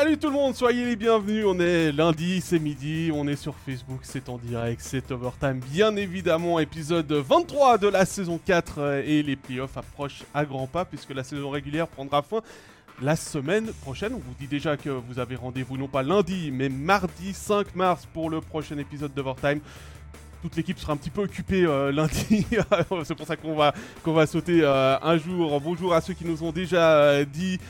Salut tout le monde, soyez les bienvenus. On est lundi, c'est midi, on est sur Facebook, c'est en direct, c'est Overtime, bien évidemment. Épisode 23 de la saison 4 euh, et les playoffs approchent à grands pas puisque la saison régulière prendra fin la semaine prochaine. On vous dit déjà que vous avez rendez-vous non pas lundi, mais mardi 5 mars pour le prochain épisode d'Overtime toute l'équipe sera un petit peu occupée euh, lundi. c'est pour ça qu'on va, sauter euh, un jour. Bonjour à ceux qui nous ont déjà dit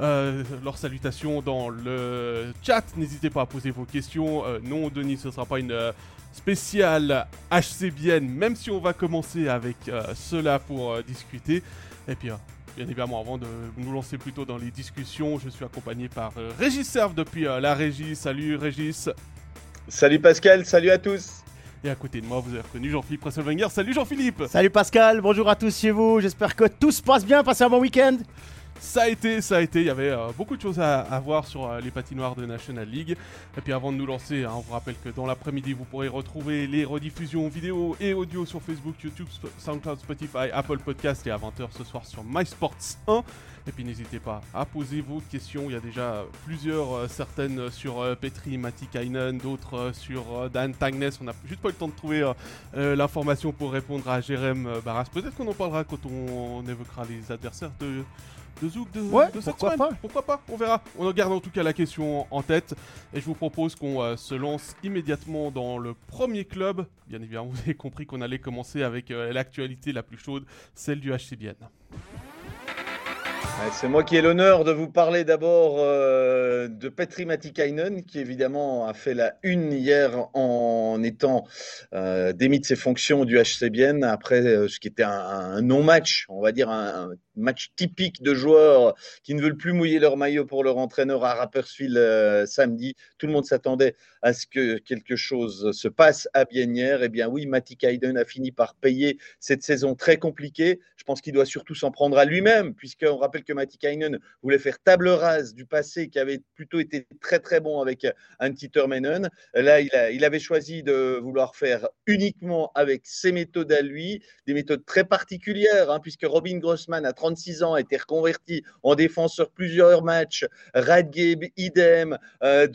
euh, leurs salutations dans le chat. N'hésitez pas à poser vos questions. Euh, non, Denis, ce ne sera pas une euh, spéciale HCBN, même si on va commencer avec cela pour discuter. Et puis, bien évidemment, avant de nous lancer plutôt dans les discussions, je suis accompagné par Régis Serve depuis la régie. Salut Régis. Salut Pascal, salut à tous. Et à côté de moi, vous avez reconnu Jean-Philippe Presselwenger. Salut Jean-Philippe Salut Pascal, bonjour à tous chez vous. J'espère que tout se passe bien. Passez un bon week-end. Ça a été, ça a été, il y avait euh, beaucoup de choses à, voir sur euh, les patinoires de National League. Et puis avant de nous lancer, hein, on vous rappelle que dans l'après-midi, vous pourrez retrouver les rediffusions vidéo et audio sur Facebook, YouTube, SoundCloud, Spotify, Apple Podcast et à 20h ce soir sur MySports 1. Et puis n'hésitez pas à poser vos questions, il y a déjà plusieurs, euh, certaines sur Petri, Matikainen, d'autres sur Dan Tagnes. On n'a juste pas eu le temps de trouver l'information pour répondre à Jérém Barras. Peut-être qu'on en parlera quand on évoquera les adversaires de de Zouk de, ouais, pourquoi Pas. Pourquoi pas On verra. On garde en tout cas la question en tête. Et je vous propose qu'on euh, se lance immédiatement dans le premier club. Bien évidemment, vous avez compris qu'on allait commencer avec euh, l'actualité la plus chaude, celle du HCBN. C'est moi qui ai l'honneur de vous parler d'abord euh, de Petri Matikainen, qui évidemment a fait la une hier en étant démis de ses fonctions du HCBN après ce qui était un, non-match, on va dire un match typique de joueurs qui ne veulent plus mouiller leur maillot pour leur entraîneur à Rapperswil euh, samedi. Tout le monde s'attendait à ce que quelque chose se passe à Biennière. Eh bien oui, Matti Kaiden a fini par payer cette saison très compliquée. Je pense qu'il doit surtout s'en prendre à lui-même, puisqu'on rappelle que Matti Kainen voulait faire table rase du passé qui avait plutôt été très très bon avec Antti Termenen. Là, il, avait choisi de vouloir faire uniquement avec ses méthodes à lui, des méthodes très particulières, hein, puisque Robin Grossman a 36 ans, a été reconverti en défense sur plusieurs matchs. Radgeb, idem. Euh,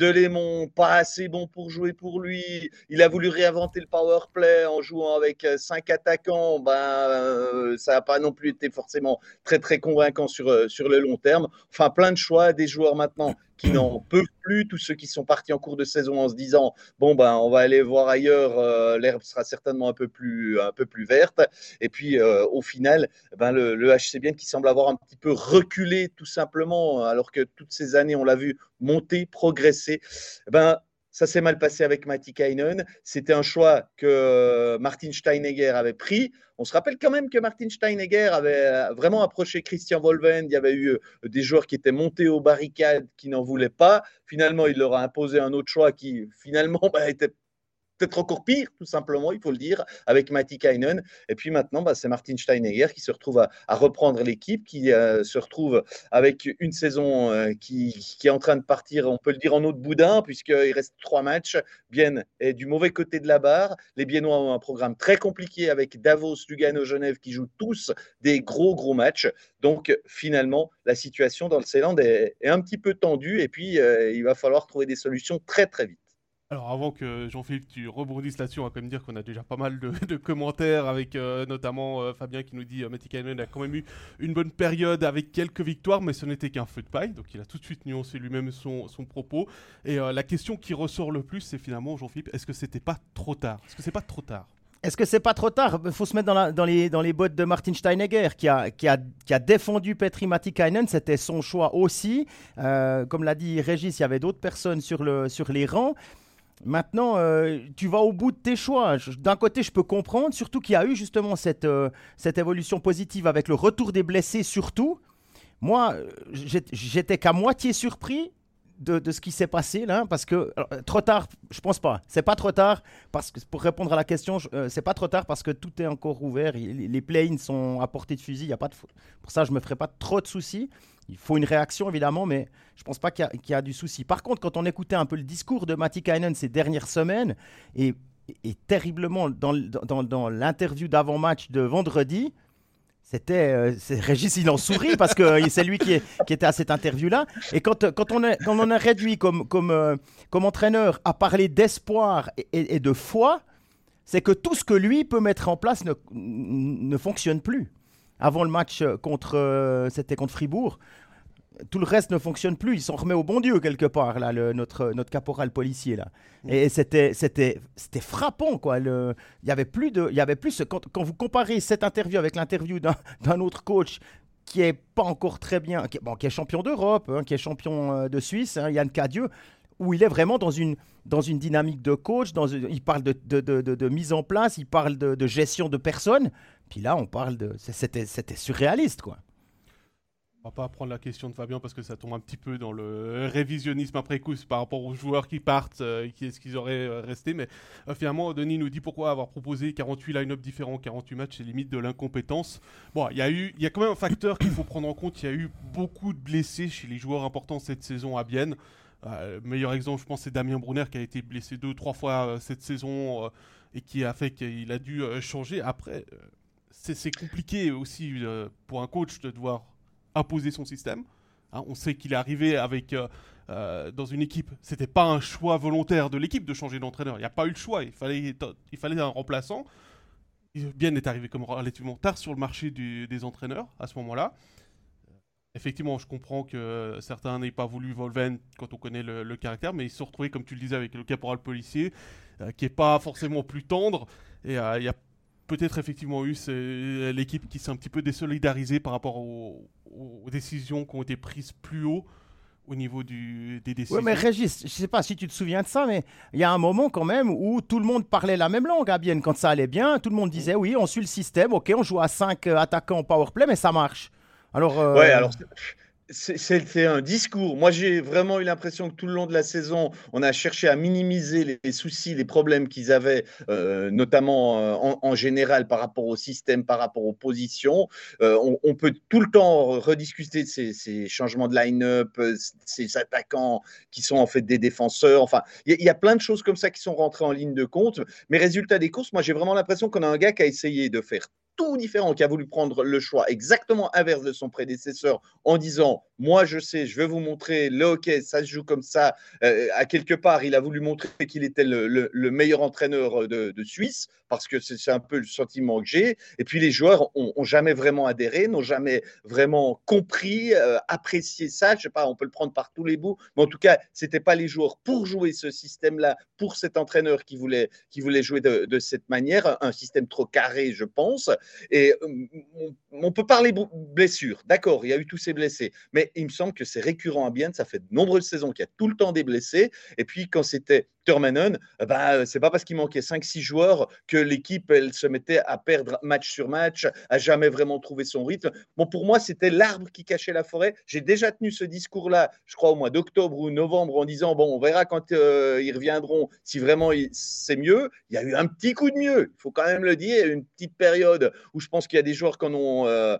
pas assez bon pour jouer pour lui. Il a voulu réinventer le power play en jouant avec euh, cinq attaquants. Ben, euh, ça n'a pas non plus été forcément très très convaincant sur, euh, sur le long terme. Enfin, plein de choix, des joueurs maintenant qui n'en peuvent plus, tous ceux qui sont partis en cours de saison en se disant bon ben on va aller voir ailleurs, euh, l'herbe sera certainement un peu plus un peu plus verte. Et puis euh, au final, ben le, le HCBN qui semble avoir un petit peu reculé tout simplement, alors que toutes ces années on l'a vu monter, progresser. Ben ça s'est mal passé avec Matti Kainen. C'était un choix que euh, Martin Steinegger avait pris. On se rappelle quand même que Martin Steinegger avait euh, vraiment approché Christian Volven. Il y avait eu euh, des joueurs qui étaient montés aux barricades, qui n'en voulaient pas. Finalement, il leur a imposé un autre choix qui, finalement, bah, était peut-être encore pire, tout simplement, il faut le dire, avec Matti Kainen. Et puis maintenant, bah, c'est Martin Steinegger qui se retrouve à, reprendre l'équipe, qui euh, se retrouve avec une saison euh, qui, est en train de partir, on peut le dire, en eau de boudin, puisqu'il reste trois matchs. Bien est du mauvais côté de la barre. Les Biennois ont un programme très compliqué avec Davos, Lugano, Genève, qui jouent tous des gros, gros matchs. Donc finalement, la situation dans le Ceyland est, est un petit peu tendue. Et puis, euh, il va falloir trouver des solutions très, très vite. Alors avant que Jean-Philippe tu rebondisses là-dessus, on va quand même dire qu'on a déjà pas mal de, commentaires avec euh, notamment euh, Fabien qui nous dit euh, Matty a quand même eu une bonne période avec quelques victoires, mais ce n'était qu'un feu de paille, donc il a tout de suite nuancé lui-même son, propos. Et la question qui ressort le plus, c'est finalement Jean-Philippe, est-ce que c'était pas trop tard? Est-ce que c'est pas trop tard? Est-ce que c'est pas trop tard? Il faut se mettre dans, les, bottes de Martin Steinegger qui a, défendu Petri Matikainen. C'était son choix aussi. comme l'a dit Régis, il y avait d'autres personnes sur les rangs. Maintenant, euh, tu vas au bout de tes choix. D'un côté, je peux comprendre, surtout qu'il y a eu justement cette, euh, évolution positive avec le retour des blessés, surtout. Moi, euh, j'étais qu'à moitié surpris de, ce qui s'est passé là, parce que trop tard, je pense pas. C'est pas trop tard parce que pour répondre à la question, c'est pas trop tard parce que tout est encore ouvert. Les, play sont à portée de fusil. Il y a pas de pour ça, je me ferai pas trop de soucis. Il faut une réaction, évidemment, mais je ne pense pas qu'il y, a du souci. Par contre, quand on écoutait un peu le discours de Matti Kainen ces dernières semaines, et, terriblement dans, l'interview d'avant-match de vendredi, C'était euh, Régis, il en sourit parce que c'est lui qui, était à cette interview-là. Et quand, on est, réduit comme, comme, entraîneur à parler d'espoir et, de foi, c'est que tout ce que lui peut mettre en place ne fonctionne plus. Avant le match contre, c'était contre Fribourg, tout le reste ne fonctionne plus. Ils sont remis au bon Dieu quelque part, là, le, notre, notre caporal policier. Là. Mm. Et c'était, c'était, c'était frappant. Quoi. Il y avait plus de. Il y avait plus, quand, quand vous comparez cette interview avec l'interview d'un, d'un autre coach qui est pas encore très bien, qui, bon, qui est champion d'Europe, hein, qui est champion euh, de Suisse, hein, Yann Cadieux, où il est vraiment dans une, dans une dynamique de coach, il parle de, de, de, de, mise en place, il parle de, gestion de personnes. Puis là, on parle de. C'était, c'était surréaliste, quoi. On va pas prendre la question de Fabien parce que ça tombe un petit peu dans le révisionnisme après coup par rapport aux joueurs qui partent, euh, qui est-ce qu'ils auraient euh, resté. Mais euh, finalement, Denis nous dit pourquoi avoir proposé 48 line-up différents, 48 matchs, c'est limite de l'incompétence. Bon, il y a y a quand même un facteur qu'il faut prendre en compte. Il y a eu beaucoup de blessés chez les joueurs importants cette saison à Bienne. Le meilleur exemple, je pense, c'est Damien Brunner qui a été blessé deux, trois fois cette saison et qui a fait qu'il a dû changer. Après, c'est compliqué aussi pour un coach de devoir imposer son système. Hein, on sait qu'il est arrivé avec euh, euh, dans une équipe. C'était pas un choix volontaire de l'équipe de changer d'entraîneur. Il n'y a pas eu le choix. Il fallait, il fallait un remplaçant. Bien est arrivé comme relativement tard sur le marché des entraîneurs à ce moment-là. Effectivement, je comprends que certains n'aient pas voulu Volven quand on connaît le, caractère, mais ils se sont retrouvés, comme tu le disais, avec le caporal policier, euh, qui est pas forcément plus tendre. Et il y a peut-être effectivement eu l'équipe qui s'est un petit peu désolidarisée par rapport aux, décisions qui ont été prises plus haut au niveau du, des décisions. Oui, mais Régis, je ne sais pas si tu te souviens de ça, mais il y a un moment quand même où tout le monde parlait la même langue à Bienne. Quand ça allait bien, tout le monde disait oui, on suit le système, ok, on joue à 5 euh, attaquants powerplay, mais ça marche. Alors, euh, Ouais, alors c'était un discours. Moi, j'ai vraiment eu l'impression que tout le long de la saison, on a cherché à minimiser les, soucis, les problèmes qu'ils avaient, euh, notamment euh, en, général par rapport au système, par rapport aux positions. On, peut tout le temps rediscuter de ces, changements de line-up, ces attaquants qui sont en fait des défenseurs. Enfin, il y, a plein de choses comme ça qui sont rentrées en ligne de compte. Mais résultat des courses, moi, j'ai vraiment l'impression qu'on a un gars qui a essayé de faire tout différent, qui a voulu prendre le choix exactement inverse de son prédécesseur en disant Moi, je sais, je vais vous montrer le hockey, ça se joue comme ça. Euh, à quelque part, il a voulu montrer qu'il était le, meilleur entraîneur de, Suisse, parce que c'est un peu le sentiment que j'ai. Et puis, les joueurs ont, jamais vraiment adhéré, n'ont jamais vraiment compris, euh, apprécié ça. Je sais pas, on peut le prendre par tous les bouts, mais en tout cas, c'était pas les joueurs pour jouer ce système-là, pour cet entraîneur qui voulait, qui voulait jouer de cette manière, un système trop carré, je pense. Et euh, on, peut parler blessures, d'accord, il y a eu tous ces blessés, mais il me semble que c'est récurrent à Bienne, ça fait de nombreuses saisons qu'il y a tout le temps des blessés. Et puis quand c'était Termanen, bah, c'est pas parce qu'il manquait 5-6 joueurs que l'équipe elle se mettait à perdre match sur match, à jamais vraiment trouver son rythme. Bon, pour moi, c'était l'arbre qui cachait la forêt. J'ai déjà tenu ce discours-là, je crois au mois d'octobre ou novembre, en disant bon, on verra quand euh, ils reviendront si vraiment c'est mieux. Il y a eu un petit coup de mieux, il faut quand même le dire, une petite période où je pense qu'il y a des joueurs qui en ont euh,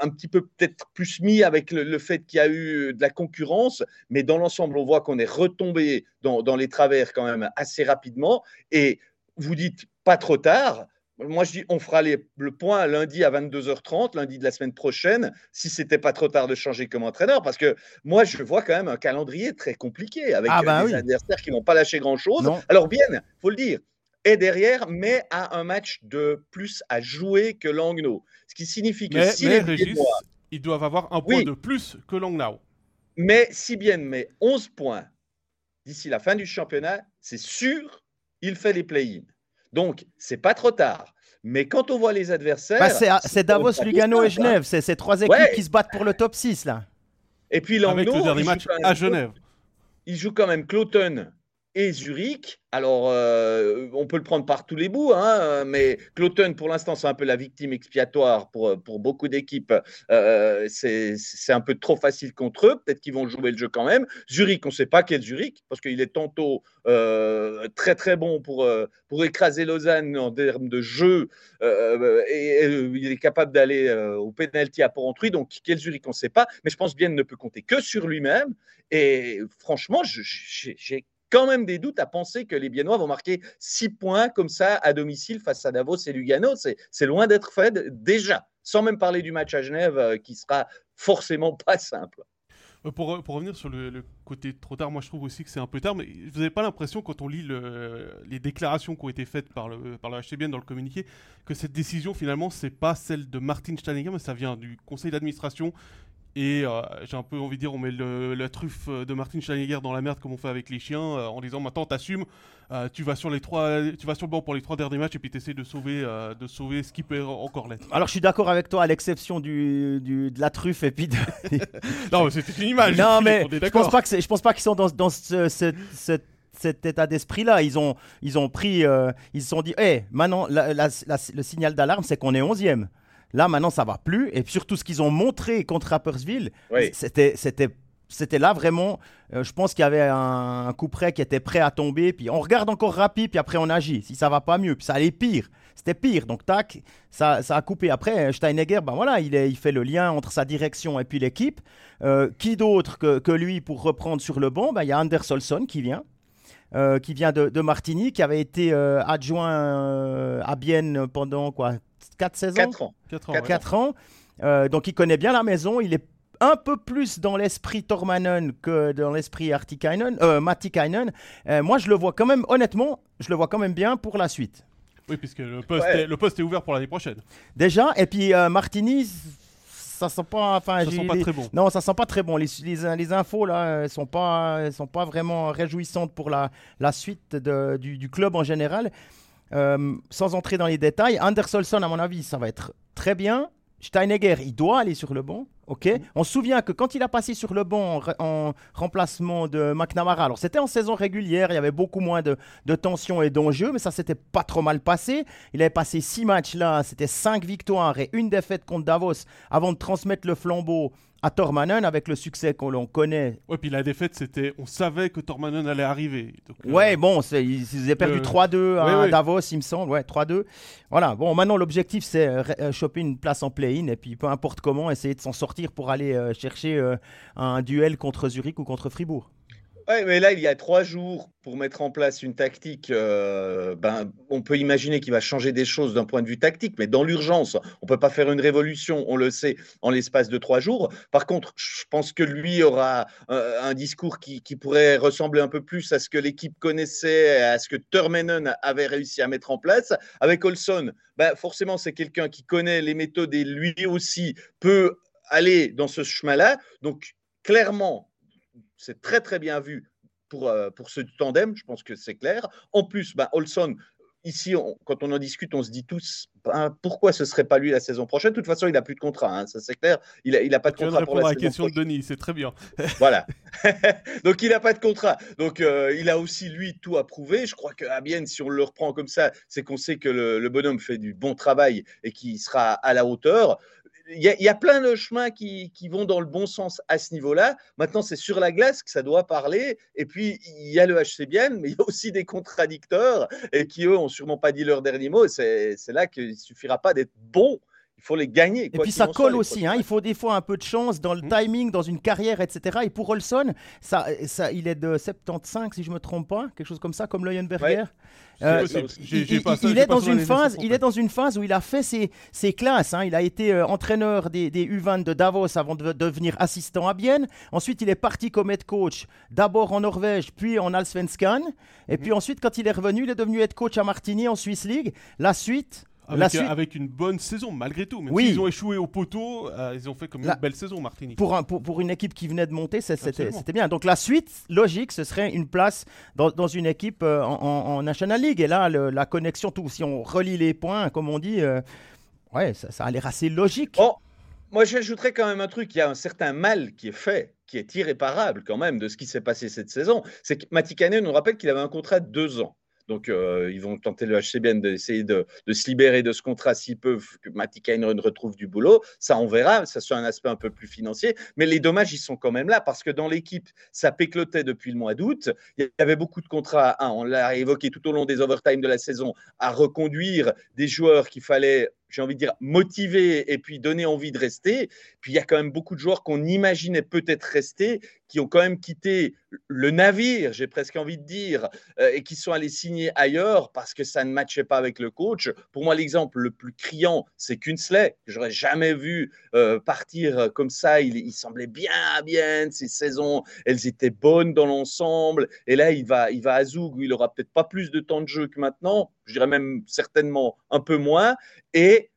un petit peu peut-être plus mis avec le, fait qu'il y a eu de la concurrence, mais dans l'ensemble, on voit qu'on est retombé dans, dans les travers quand même assez rapidement. Et vous dites pas trop tard. Moi, je dis, on fera le point lundi à 22h30, lundi de la semaine prochaine, si c'était pas trop tard de changer comme entraîneur, parce que moi, je vois quand même un calendrier très compliqué avec ah bah des adversaires qui n'ont pas lâché grand-chose. Alors bien, faut le dire, est derrière, mais a un match de plus à jouer que Langnau. Ce qui signifie que si ils doivent avoir un point de plus que Langnau. Mais si bien met 11 points d'ici la fin du championnat, c'est sûr, il fait les play-ins. Donc, c'est pas trop tard. Mais quand on voit les adversaires. Bah, c'est Davos, Lugano et Genève. C'est ces trois équipes qui se battent pour le top 6, là. Et puis Langnau. Avec le dernier match à Genève. Il joue quand même Cloton et Zurich. Alors, euh, on peut le prendre par tous les bouts, hein, mais Cloton, pour l'instant, c'est un peu la victime expiatoire pour, pour beaucoup d'équipes. Euh, c'est un peu trop facile contre eux. Peut-être qu'ils vont jouer le jeu quand même. Zurich, on ne sait pas quel Zurich, parce qu'il est tantôt euh, très très bon pour, pour écraser Lausanne en termes de jeu, et, il est capable d'aller au penalty à Port-Entruy. Donc, quel Zurich, on ne sait pas. Mais je pense bien ne peut compter que sur lui-même. Et franchement, j'ai quand même des doutes à penser que les Biennois vont marquer 6 points comme ça à domicile face à Davos et Lugano. C'est loin d'être fait déjà, sans même parler du match à Genève euh, qui sera forcément pas simple. Euh, pour, revenir sur le, côté trop tard, moi je trouve aussi que c'est un peu tard, mais vous n'avez pas l'impression quand on lit le, les déclarations qui ont été faites par le, par le HCBN dans le communiqué que cette décision finalement c'est pas celle de Martin Steininger, mais ça vient du conseil d'administration et euh, j'ai un peu envie de dire, on met la truffe de Martin Steinegger dans la merde comme on fait avec les chiens, euh, en disant maintenant t'assumes, euh, tu vas sur les trois, tu vas sur le banc pour les trois derniers matchs et puis t'essaies de sauver, de sauver ce qui peut encore l'être. Alors je suis d'accord avec toi, à l'exception du, du, de la truffe et puis de... non, mais c'était une image. Non, mais je pense pas que je pense pas qu'ils sont dans, dans ce, cet état d'esprit-là. Ils ont, ils ont pris, ils se sont dit, hé, maintenant, le signal d'alarme, c'est qu'on est 11e. Là, maintenant, ça va plus. Et surtout, ce qu'ils ont montré contre Rappersville, c'était, c'était, c'était là vraiment. Euh, je pense qu'il y avait un, coup près qui était prêt à tomber. Puis on regarde encore rapide, puis après on agit. Si ça va pas mieux, puis ça allait pire. C'était pire. Donc, tac, ça, ça a coupé. Après, Steinegger, ben voilà, il, est, il fait le lien entre sa direction et puis l'équipe. Euh, qui d'autre que, que, lui pour reprendre sur le banc? Ben, Il y a Anders Olson qui vient. Euh, qui vient de, de, qui avait été adjoint à Bienne pendant quoi 4 saisons? 4 ans. 4 ans. Euh, donc il connaît bien la maison. Il est un peu plus dans l'esprit Tormanen que dans l'esprit Artikainen, euh, Matikainen. Euh, moi, je le vois quand même, honnêtement, je le vois quand même bien pour la suite. Oui, puisque le poste, est, le poste est ouvert pour l'année prochaine. Déjà, et puis euh, Martini, ça sent pas, enfin, ça sent pas très bon. Non, ça sent pas très bon. Les, les, infos là, sont pas, sont pas vraiment réjouissantes pour la, la suite de, du, du, club en général. Euh, sans entrer dans les détails, Andersolson, à mon avis, ça va être très bien. Steinegger, il doit aller sur le banc. ok On se souvient que quand il a passé sur le banc en, remplacement de McNamara, alors c'était en saison régulière, il y avait beaucoup moins de, de et d'enjeux, mais ça s'était pas trop mal passé. Il avait passé six matchs là, c'était cinq victoires et une défaite contre Davos avant de transmettre le flambeau à Tormanen avec le succès qu'on connaît. Ouais, puis la défaite, c'était. On savait que Tormanen allait arriver. Euh, ouais, bon, ils, avaient perdu 3-2 à Davos, il me semble. Ouais, 3-2. Voilà, bon, maintenant, l'objectif, c'est euh, euh, choper une place en play-in et puis peu importe comment, essayer de s'en sortir pour aller chercher un duel contre Zurich ou contre Fribourg. Oui, mais là, il y a trois jours pour mettre en place une tactique. Euh, ben, on peut imaginer qu'il va changer des choses d'un point de vue tactique, mais dans l'urgence, on ne peut pas faire une révolution, on le sait, en l'espace de trois jours. Par contre, je pense que lui aura euh, un, discours qui, pourrait ressembler un peu plus à ce que l'équipe connaissait, à ce que Termenen avait réussi à mettre en place. Avec Olson, ben, forcément, c'est quelqu'un qui connaît les méthodes et lui aussi peut aller dans ce chemin-là. Donc, clairement, c'est très très bien vu pour, euh, pour ce tandem, je pense que c'est clair. En plus, ben, Olson, ici, quand on en discute, on se dit tous ben, pourquoi ce serait pas lui la saison prochaine? De toute façon, il n'a plus de contrat, hein, ça c'est clair. Il n'a il a pas de contrat pour la, question de Denis, c'est très bien. voilà. Donc il n'a pas de contrat. Donc euh, il a aussi lui tout à prouver. Je crois qu'à bien, si on le reprend comme ça, c'est qu'on sait que le, le, bonhomme fait du bon travail et qu'il sera à la hauteur il y, a plein de chemins qui, vont dans le bon sens à ce niveau-là. Maintenant, c'est sur la glace que ça doit parler. Et puis, il y a le HCBN, mais il y a aussi des contradicteurs et qui, eux, ont sûrement pas dit leur dernier mot. C'est là qu'il suffira pas d'être bon il faut les gagner. et puis ça colle aussi, hein, il faut des fois un peu de chance dans le mmh. timing, dans une carrière, etc. Et pour Olson, ça, ça, il est de 75, si je me trompe pas, quelque chose comme ça, comme Leuenberger. Euh, il, est dans une phase, il est dans une phase où il a fait ses, ses classes. Hein. Il a été euh, entraîneur des, des, U20 de Davos avant de devenir assistant à Bienne. Ensuite, il est parti comme head coach, d'abord en Norvège, puis en Allsvenskan. Et mmh. puis ensuite, quand il est revenu, il est devenu head coach à Martigny en Swiss League. La suite, avec, une bonne saison, malgré tout. Même oui. ont échoué au poteau, euh, ils ont fait comme une belle saison, Martinique. Pour, pour, une équipe qui venait de monter, c'était bien. Donc la suite logique, ce serait une place dans, dans une équipe euh, en, National League. Et là, la connexion, tout, si on relie les points, comme on dit, euh, ouais, ça, ça, a l'air assez logique. Oh, moi, j'ajouterais quand même un truc. Il y a un certain mal qui est fait, qui est irréparable quand même de ce qui s'est passé cette saison. C'est que Matikanen nous rappelle qu'il avait un contrat de deux ans. Donc, euh, ils vont tenter le HCBN d'essayer de, se libérer de ce contrat s'ils peuvent, que Matty retrouve du boulot. Ça, on verra. Ça, soit un aspect un peu plus financier. Mais les dommages, ils sont quand même là parce que dans l'équipe, ça péclotait depuis le mois d'août. Il y avait beaucoup de contrats, on l'a évoqué tout au long des overtime de la saison, à reconduire des joueurs qu'il fallait j'ai envie de dire, motiver et puis donner envie de rester. Puis il y a quand même beaucoup de joueurs qu'on imaginait peut-être rester, qui ont quand même quitté le navire, j'ai presque envie de dire, euh, et qui sont allés signer ailleurs parce que ça ne matchait pas avec le coach. Pour moi, l'exemple le plus criant, c'est Kunsley. J'aurais jamais vu euh, partir comme ça. Il, il, semblait bien, bien. Ses saisons, elles étaient bonnes dans l'ensemble. Et là, il va, il va à Zoug où il aura peut-être pas plus de temps de jeu que maintenant. Je dirais même certainement un peu moins. Et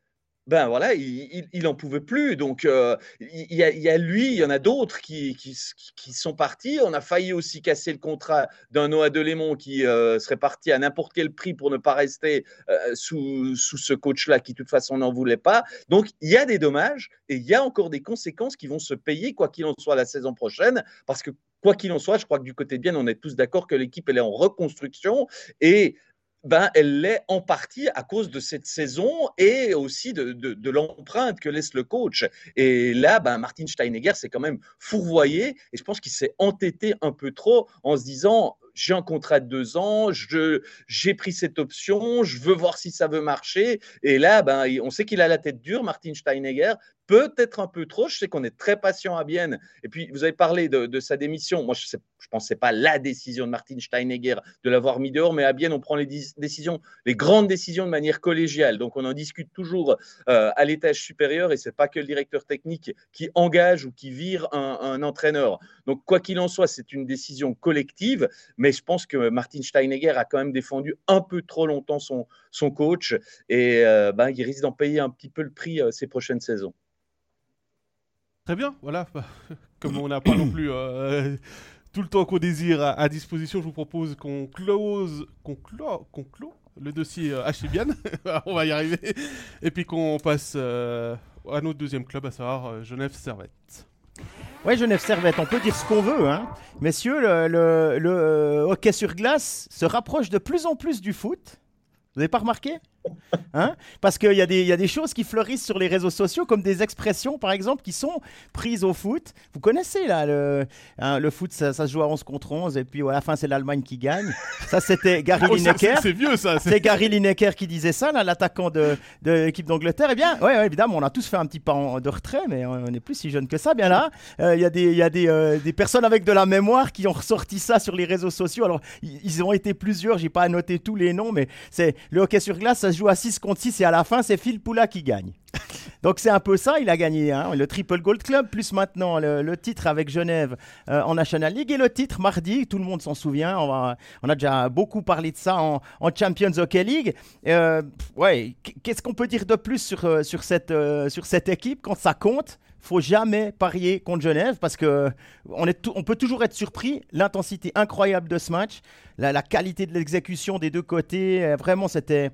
ben voilà, il, il, en pouvait plus. Donc, euh, il, y a, lui, il y en a d'autres qui, qui, sont partis. On a failli aussi casser le contrat d'un Noah Delémont qui euh, serait parti à n'importe quel prix pour ne pas rester euh, sous, sous, ce coach-là qui, de toute façon, n'en voulait pas. Donc, il y a des dommages et il y a encore des conséquences qui vont se payer, quoi qu'il en soit, la saison prochaine. Parce que, quoi qu'il en soit, je crois que du côté de Bien, on est tous d'accord que l'équipe, elle est en reconstruction. Et ben, elle l'est en partie à cause de cette saison et aussi de, de, l'empreinte que laisse le coach. Et là, ben, Martin Steinegger s'est quand même fourvoyé et je pense qu'il s'est entêté un peu trop en se disant j'ai un contrat de deux ans, j'ai pris cette option, je veux voir si ça veut marcher. Et là, ben, on sait qu'il a la tête dure, Martin Steinegger, peut-être un peu trop. Je sais qu'on est très patient à Bienne. Et puis, vous avez parlé de, sa démission. Moi, je ne pensais pas la décision de Martin Steinegger de l'avoir mis dehors, mais à Bienne, on prend les décisions, les grandes décisions de manière collégiale. Donc, on en discute toujours euh, à l'étage supérieur et ce n'est pas que le directeur technique qui engage ou qui vire un, entraîneur. Donc, quoi qu'il en soit, c'est une décision collective, mais je pense que Martin Steinegger a quand même défendu un peu trop longtemps son, son coach et euh, ben, il risque d'en payer un petit peu le prix euh, ces prochaines saisons. Très bien, voilà. Comme on n'a pas non plus euh, tout le temps qu'on désire à, disposition, je vous propose qu'on close, qu'on clôt, qu'on clôt le dossier euh, on va y arriver. Et puis qu'on passe euh, à notre deuxième club, à savoir euh, Genève Servette. Ouais, Genève Servette, on peut dire ce qu'on veut, hein. Messieurs, le, le hockey sur glace se rapproche de plus en plus du foot. Vous n'avez pas remarqué? Hein? Parce qu'il y, a des, y a des choses qui fleurissent sur les réseaux sociaux, comme des expressions, par exemple, qui sont prises au foot. Vous connaissez, là, le, hein, le foot, ça, se joue à 11 contre 11, et puis à la fin, c'est l'Allemagne qui gagne. Ça, c'était Gary oh, Lineker. C'est vieux, ça. C'est Gary Lineker qui disait ça, l'attaquant de, de l'équipe d'Angleterre. Eh bien, ouais, évidemment, on a tous fait un petit pas de retrait, mais on n'est plus si jeune que ça. Bien là, euh, il y a, des, y a des, euh, des, personnes avec de la mémoire qui ont ressorti ça sur les réseaux sociaux. Alors, ils ont été plusieurs, j'ai pas noté tous les noms, mais c'est le hockey sur glace, ça se joue à 6 contre 6 et à la fin, c'est Phil Poula qui gagne. Donc c'est un peu ça, il a gagné hein, le Triple Gold Club, plus maintenant le, titre avec Genève euh, en National League et le titre mardi, tout le monde s'en souvient, on, a déjà beaucoup parlé de ça en, Champions Hockey League. Euh, ouais, qu'est-ce qu'on peut dire de plus sur, euh, sur, cette, sur cette équipe quand ça compte? Faut jamais parier contre Genève parce que on, est on peut toujours être surpris. L'intensité incroyable de ce match, la qualité de l'exécution des deux côtés, vraiment c'était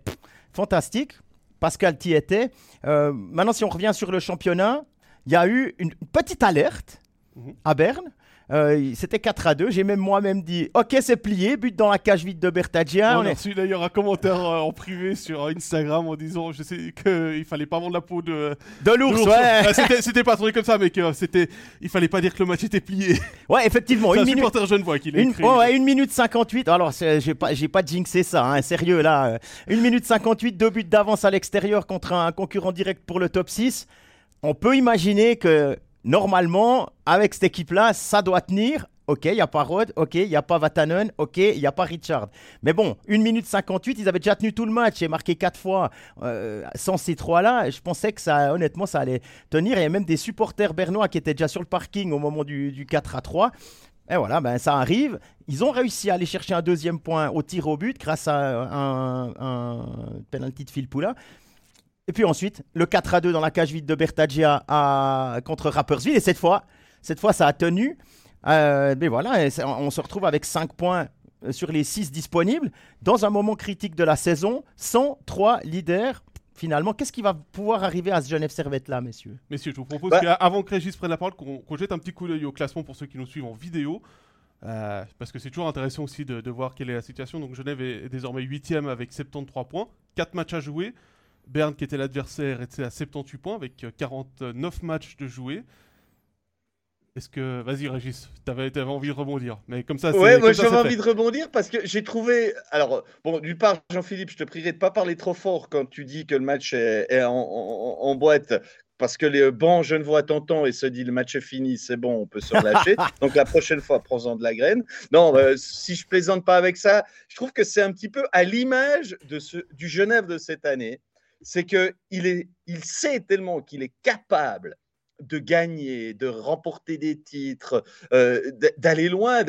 fantastique. Pascal t'y était. Euh, maintenant, si on revient sur le championnat, il y a eu une petite alerte mhm. à Berne. Euh, c'était 4 à 2. J'ai même moi-même dit Ok, c'est plié, but dans la cage vide de Bertaggia. On, a reçu d'ailleurs un commentaire euh, en privé sur Instagram en disant Je sais qu'il fallait pas vendre la peau de, de l'ours. Ouais. c'était pas tourné comme ça, mais que c'était, il fallait pas dire que le match était plié. Ouais, effectivement. une minute. jeune voix qui une, ouais, une minute 58. Alors, j'ai pas, pas jinxé ça, hein, sérieux là. Une minute 58, deux buts d'avance à l'extérieur contre un concurrent direct pour le top 6. On peut imaginer que normalement, avec cette équipe-là, ça doit tenir. Ok, il n'y a pas Rod, ok, il n'y a pas Vatanen, ok, il n'y a pas Richard. Mais bon, 1 minute 58, ils avaient déjà tenu tout le match et marqué 4 fois euh, sans ces trois-là. Je pensais que ça, honnêtement, ça allait tenir. Il y a même des supporters bernois qui étaient déjà sur le parking au moment du, 4 à 3. Et voilà, ben ça arrive. Ils ont réussi à aller chercher un deuxième point au tir au but grâce à un, un penalty de Phil Poula. Et puis ensuite, le 4 à 2 dans la cage vide de Bertaggia à, contre Rappersville. Et cette fois, cette fois, ça a tenu. Euh, mais voilà, on se retrouve avec 5 points euh, sur les 6 disponibles dans un moment critique de la saison, sans 3 leaders. Finalement, qu'est-ce qui va pouvoir arriver à ce Genève Servette-là, messieurs? Messieurs, je vous propose bah qu'avant que Régis prenne la parole, qu'on jette un petit coup d'œil au classement pour ceux qui nous suivent en vidéo. Euh, parce que c'est toujours intéressant aussi de, voir quelle est la situation. Donc Genève est, est désormais 8 avec 73 points, 4 matchs à jouer. Berne, qui était l'adversaire, était à 78 points avec 49 matchs de jouer. Est-ce que. Vas-y, Régis, tu avais, envie de rebondir. Mais comme ça, Ouais, moi j'avais envie de rebondir parce que j'ai trouvé. Alors, bon, d'une part, Jean-Philippe, je te prierai de pas parler trop fort quand tu dis que le match est, en, boîte. Parce que les bancs vois t'entend et se dit le match est fini, c'est bon, on peut se relâcher. Donc la prochaine fois, prends-en de la graine. Non, euh, si je plaisante pas avec ça, je trouve que c'est un petit peu à l'image de ce, du Genève de cette année. C'est qu'il il sait tellement qu'il est capable de gagner, de remporter des titres, euh, d'aller loin.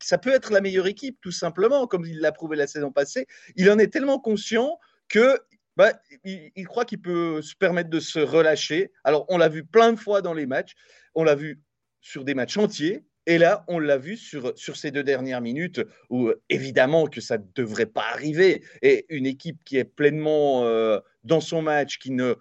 ça peut être la meilleure équipe, tout simplement, comme il l'a prouvé la saison passée. Il en est tellement conscient que bah, il, croit qu'il peut se permettre de se relâcher. Alors, on l'a vu plein de fois dans les matchs. On l'a vu sur des matchs entiers. Et là, on l'a vu sur, sur ces deux dernières minutes où, évidemment, que ça ne devrait pas arriver. Et une équipe qui est pleinement euh, dans son match, qui ne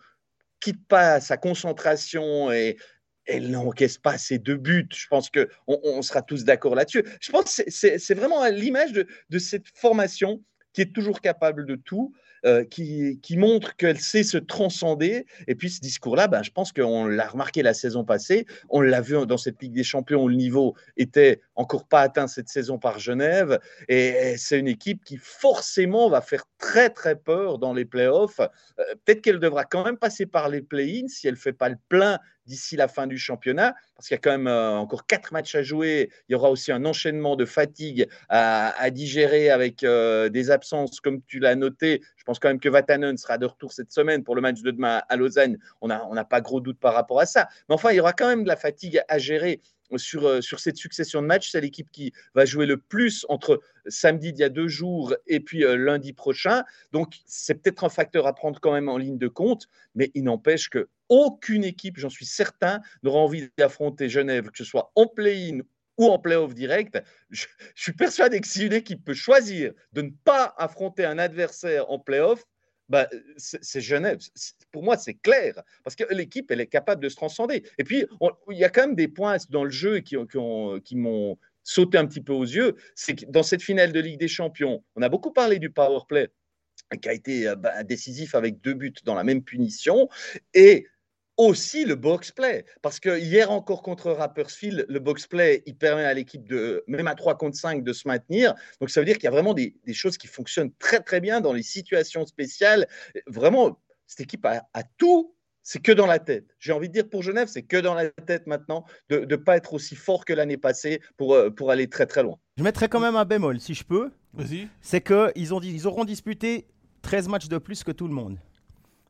quitte pas sa concentration et elle n'encaisse pas ses deux buts. Je pense qu'on on sera tous d'accord là-dessus. Je pense que c'est vraiment l'image de, cette formation qui est toujours capable de tout, euh, qui, montre qu'elle sait se transcender. Et puis ce discours-là, ben, je pense qu'on l'a remarqué la saison passée, on l'a vu dans cette Ligue des Champions où le niveau était encore pas atteint cette saison par Genève. Et c'est une équipe qui forcément va faire très très peur dans les playoffs. Euh, peut-être qu'elle devra quand même passer par les play-ins si elle fait pas le plein d'ici la fin du championnat, parce qu'il y a quand même euh, encore quatre matchs à jouer. Il y aura aussi un enchaînement de fatigue à, digérer avec euh, des absences, comme tu l'as noté. Je pense quand même que Vatanen sera de retour cette semaine pour le match de demain à Lausanne. On n'a on pas gros doute par rapport à ça. Mais enfin, il y aura quand même de la fatigue à gérer sur, euh, sur cette succession de matchs. C'est l'équipe qui va jouer le plus entre samedi d'il y a deux jours et puis lundi prochain. Donc, c'est peut-être un facteur à prendre quand même en ligne de compte, mais il n'empêche que aucune équipe, j'en suis certain, n'aura envie d'affronter Genève, que ce soit en play-in ou en play-off direct. Je, suis persuadé que si une équipe peut choisir de ne pas affronter un adversaire en play-off, bah, c'est Genève. Pour moi, c'est clair. Parce que l'équipe, elle est capable de se transcender. Et puis, il y a quand même des points dans le jeu qui, qui m'ont sauté un petit peu aux yeux. C'est que dans cette finale de Ligue des Champions, on a beaucoup parlé du power play qui a été euh, bah, décisif avec deux buts dans la même punition. Et aussi le box play. Parce que hier encore contre Rappersfield, le box play, il permet à l'équipe de, même à 3 contre 5, de se maintenir. Donc ça veut dire qu'il y a vraiment des, choses qui fonctionnent très très bien dans les situations spéciales. Vraiment, cette équipe a, tout. C'est que dans la tête. J'ai envie de dire pour Genève, c'est que dans la tête maintenant de ne pas être aussi fort que l'année passée pour, euh, pour aller très très loin. Je mettrais quand même un bémol, si je peux. Vas-y. C'est qu'ils ils auront disputé 13 matchs de plus que tout le monde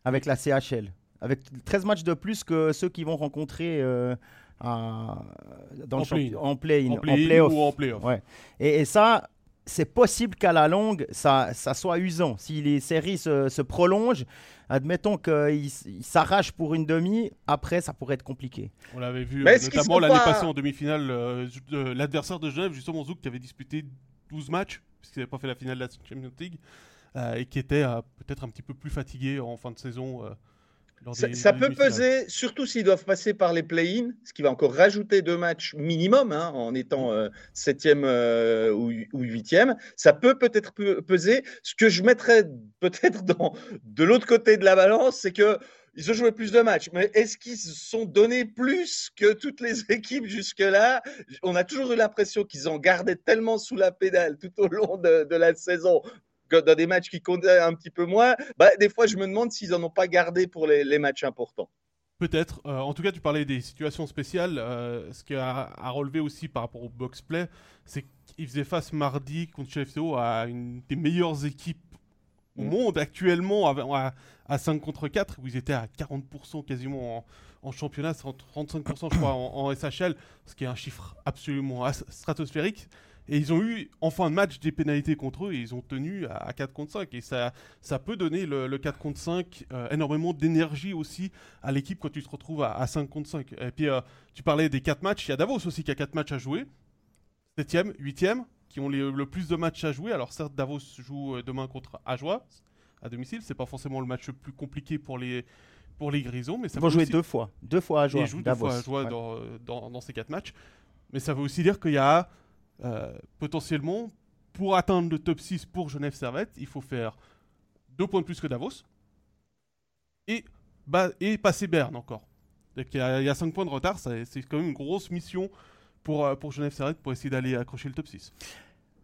avec la CHL avec 13 matchs de plus que ceux qui vont rencontrer euh, dans en, play en play-in, en play ou en play-off. Ouais. Et, ça, c'est possible qu'à la longue, ça, ça, soit usant. Si les séries se, se prolongent, admettons qu'ils s'arrachent pour une demi, après, ça pourrait être compliqué. On l'avait vu notamment l'année passée en demi-finale, euh, l'adversaire de Genève, justement Zouk, qui avait disputé 12 matchs, puisqu'il n'avait pas fait la finale de la Champions League, euh, et qui était peut-être un petit peu plus fatigué en fin de saison. Ça, peut peser, surtout s'ils doivent passer par les play-in, ce qui va encore rajouter deux matchs minimum hein, en étant euh, septième euh, ou, huitième. Ça peut peut-être peser. Ce que je mettrais peut-être de l'autre côté de la balance, c'est que ils ont joué plus de matchs, mais est-ce qu'ils se sont donnés plus que toutes les équipes jusque-là? On a toujours eu l'impression qu'ils en gardaient tellement sous la pédale tout au long de la saison dans des matchs qui comptaient un petit peu moins, bah, des fois je me demande s'ils n'en ont pas gardé pour les, matchs importants. Peut-être. Euh, en tout cas, tu parlais des situations spéciales. Euh, ce qui a à relever aussi par rapport au box play, c'est qu'ils faisaient face mardi contre CFCO à une des meilleures équipes au mm. monde actuellement à, à, 5 contre 4, où ils étaient à 40% quasiment en, championnat, 35% je crois en, en, SHL, ce qui est un chiffre absolument stratosphérique. Et ils ont eu en fin de match des pénalités contre eux et ils ont tenu à, 4 contre 5. Et ça, ça peut donner le, 4 contre 5 euh, énormément d'énergie aussi à l'équipe quand tu te retrouves à, 5 contre 5. Et puis euh, tu parlais des 4 matchs. Il y a Davos aussi qui a 4 matchs à jouer. 7e, 8e, qui ont le plus de matchs à jouer. Alors certes, Davos joue euh, demain contre Ajoie à domicile. C'est pas forcément le match le plus compliqué pour les, pour les Grisons. Mais ça Ils vont jouer deux fois. Deux fois à Ajoie. Ils jouent deux fois à Ajoie dans, dans, dans ces 4 matchs. Mais ça veut aussi dire qu'il y a potentiellement, pour atteindre le top 6 pour Genève Servette, il faut faire deux points de plus que Davos et, passer Berne encore. Il y, a, 5 points de retard, c'est quand même une grosse mission pour, euh, pour Genève Servette pour essayer d'aller accrocher le top 6.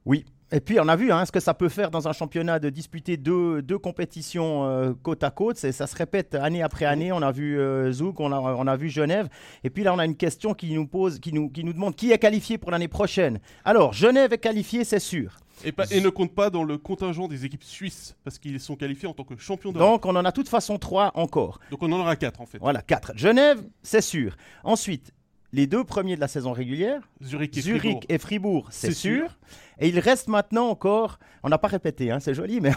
Oui, et puis on a vu hein, ce que ça peut faire dans un championnat de disputer deux, deux compétitions euh, côte à côte. Ça se répète année après année. On a vu euh, Zouk, on a, on a vu Genève. Et puis là, on a une question qui nous pose, qui nous, qui nous demande qui est qualifié pour l'année prochaine. Alors, Genève est qualifié, c'est sûr. Et, et, ne compte pas dans le contingent des équipes suisses, parce qu'ils sont qualifiés en tant que champions d'Europe. Donc on en a de toute façon trois encore. Donc on en aura quatre en fait. Voilà, quatre. Genève, c'est sûr. Ensuite, les deux premiers de la saison régulière, Zurich et Fribourg, c'est sûr. Et il reste maintenant encore, on n'a pas répété, hein, c'est joli, mais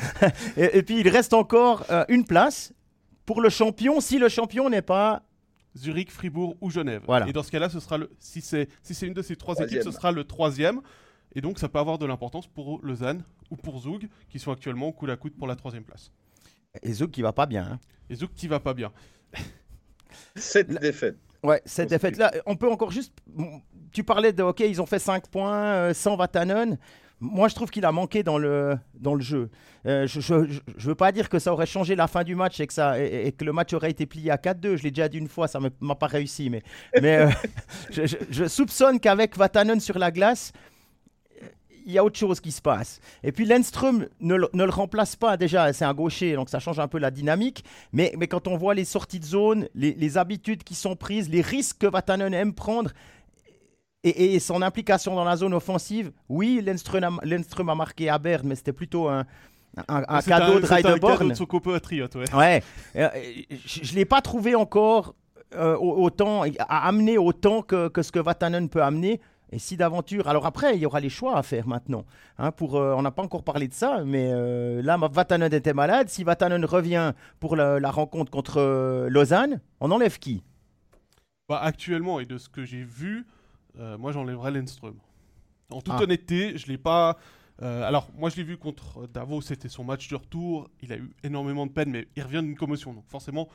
et, puis il reste encore euh, une place pour le champion si le champion n'est pas Zurich, Fribourg ou Genève. Et dans ce cas-là, ce sera le si c'est si c'est une de ces trois équipes, ce sera le troisième. Et donc ça peut avoir de l'importance pour Lausanne ou pour Zug, qui sont actuellement au coup à coude pour la troisième place. Et Zug qui va pas bien. Hein. Et Zug qui va pas bien. Cette défaite. Ouais, cette défaite-là, on peut encore juste. Tu parlais de, OK, ils ont fait 5 points euh, sans Vatanen. Moi, je trouve qu'il a manqué dans le, dans le jeu. Euh, je ne veux pas dire que ça aurait changé la fin du match et que, ça, et, que le match aurait été plié à 4-2. Je l'ai déjà dit une fois, ça ne m'a pas réussi. Mais, mais euh, je, je, soupçonne qu'avec Vatanen sur la glace, il y a autre chose qui se passe. Et puis Lenström ne, le remplace pas déjà, c'est un gaucher, donc ça change un peu la dynamique. Mais, mais quand on voit les sorties de zone, les, habitudes qui sont prises, les risques que Vatanen aime prendre, et, son implication dans la zone offensive, oui, Lenström a, marqué à Berne, mais c'était plutôt un, un, cadeau de Reideborn. de son compatriote, ouais. ouais. Euh, je ne l'ai pas trouvé encore euh, autant, à amener autant que, que, ce que Vatanen peut amener. Et si d'aventure. Alors après, il y aura les choix à faire maintenant. Hein, pour, euh, on n'a pas encore parlé de ça, mais euh, là, Vatanen était malade. Si Vatanen revient pour la, rencontre contre euh, Lausanne, on enlève qui? Bah, Actuellement, et de ce que j'ai vu, moi j'enlèverais Lenström. En toute ah. honnêteté, je ne l'ai pas. alors, moi je l'ai vu contre Davos, c'était son match de retour. Il a eu énormément de peine, mais il revient d'une commotion. Donc forcément,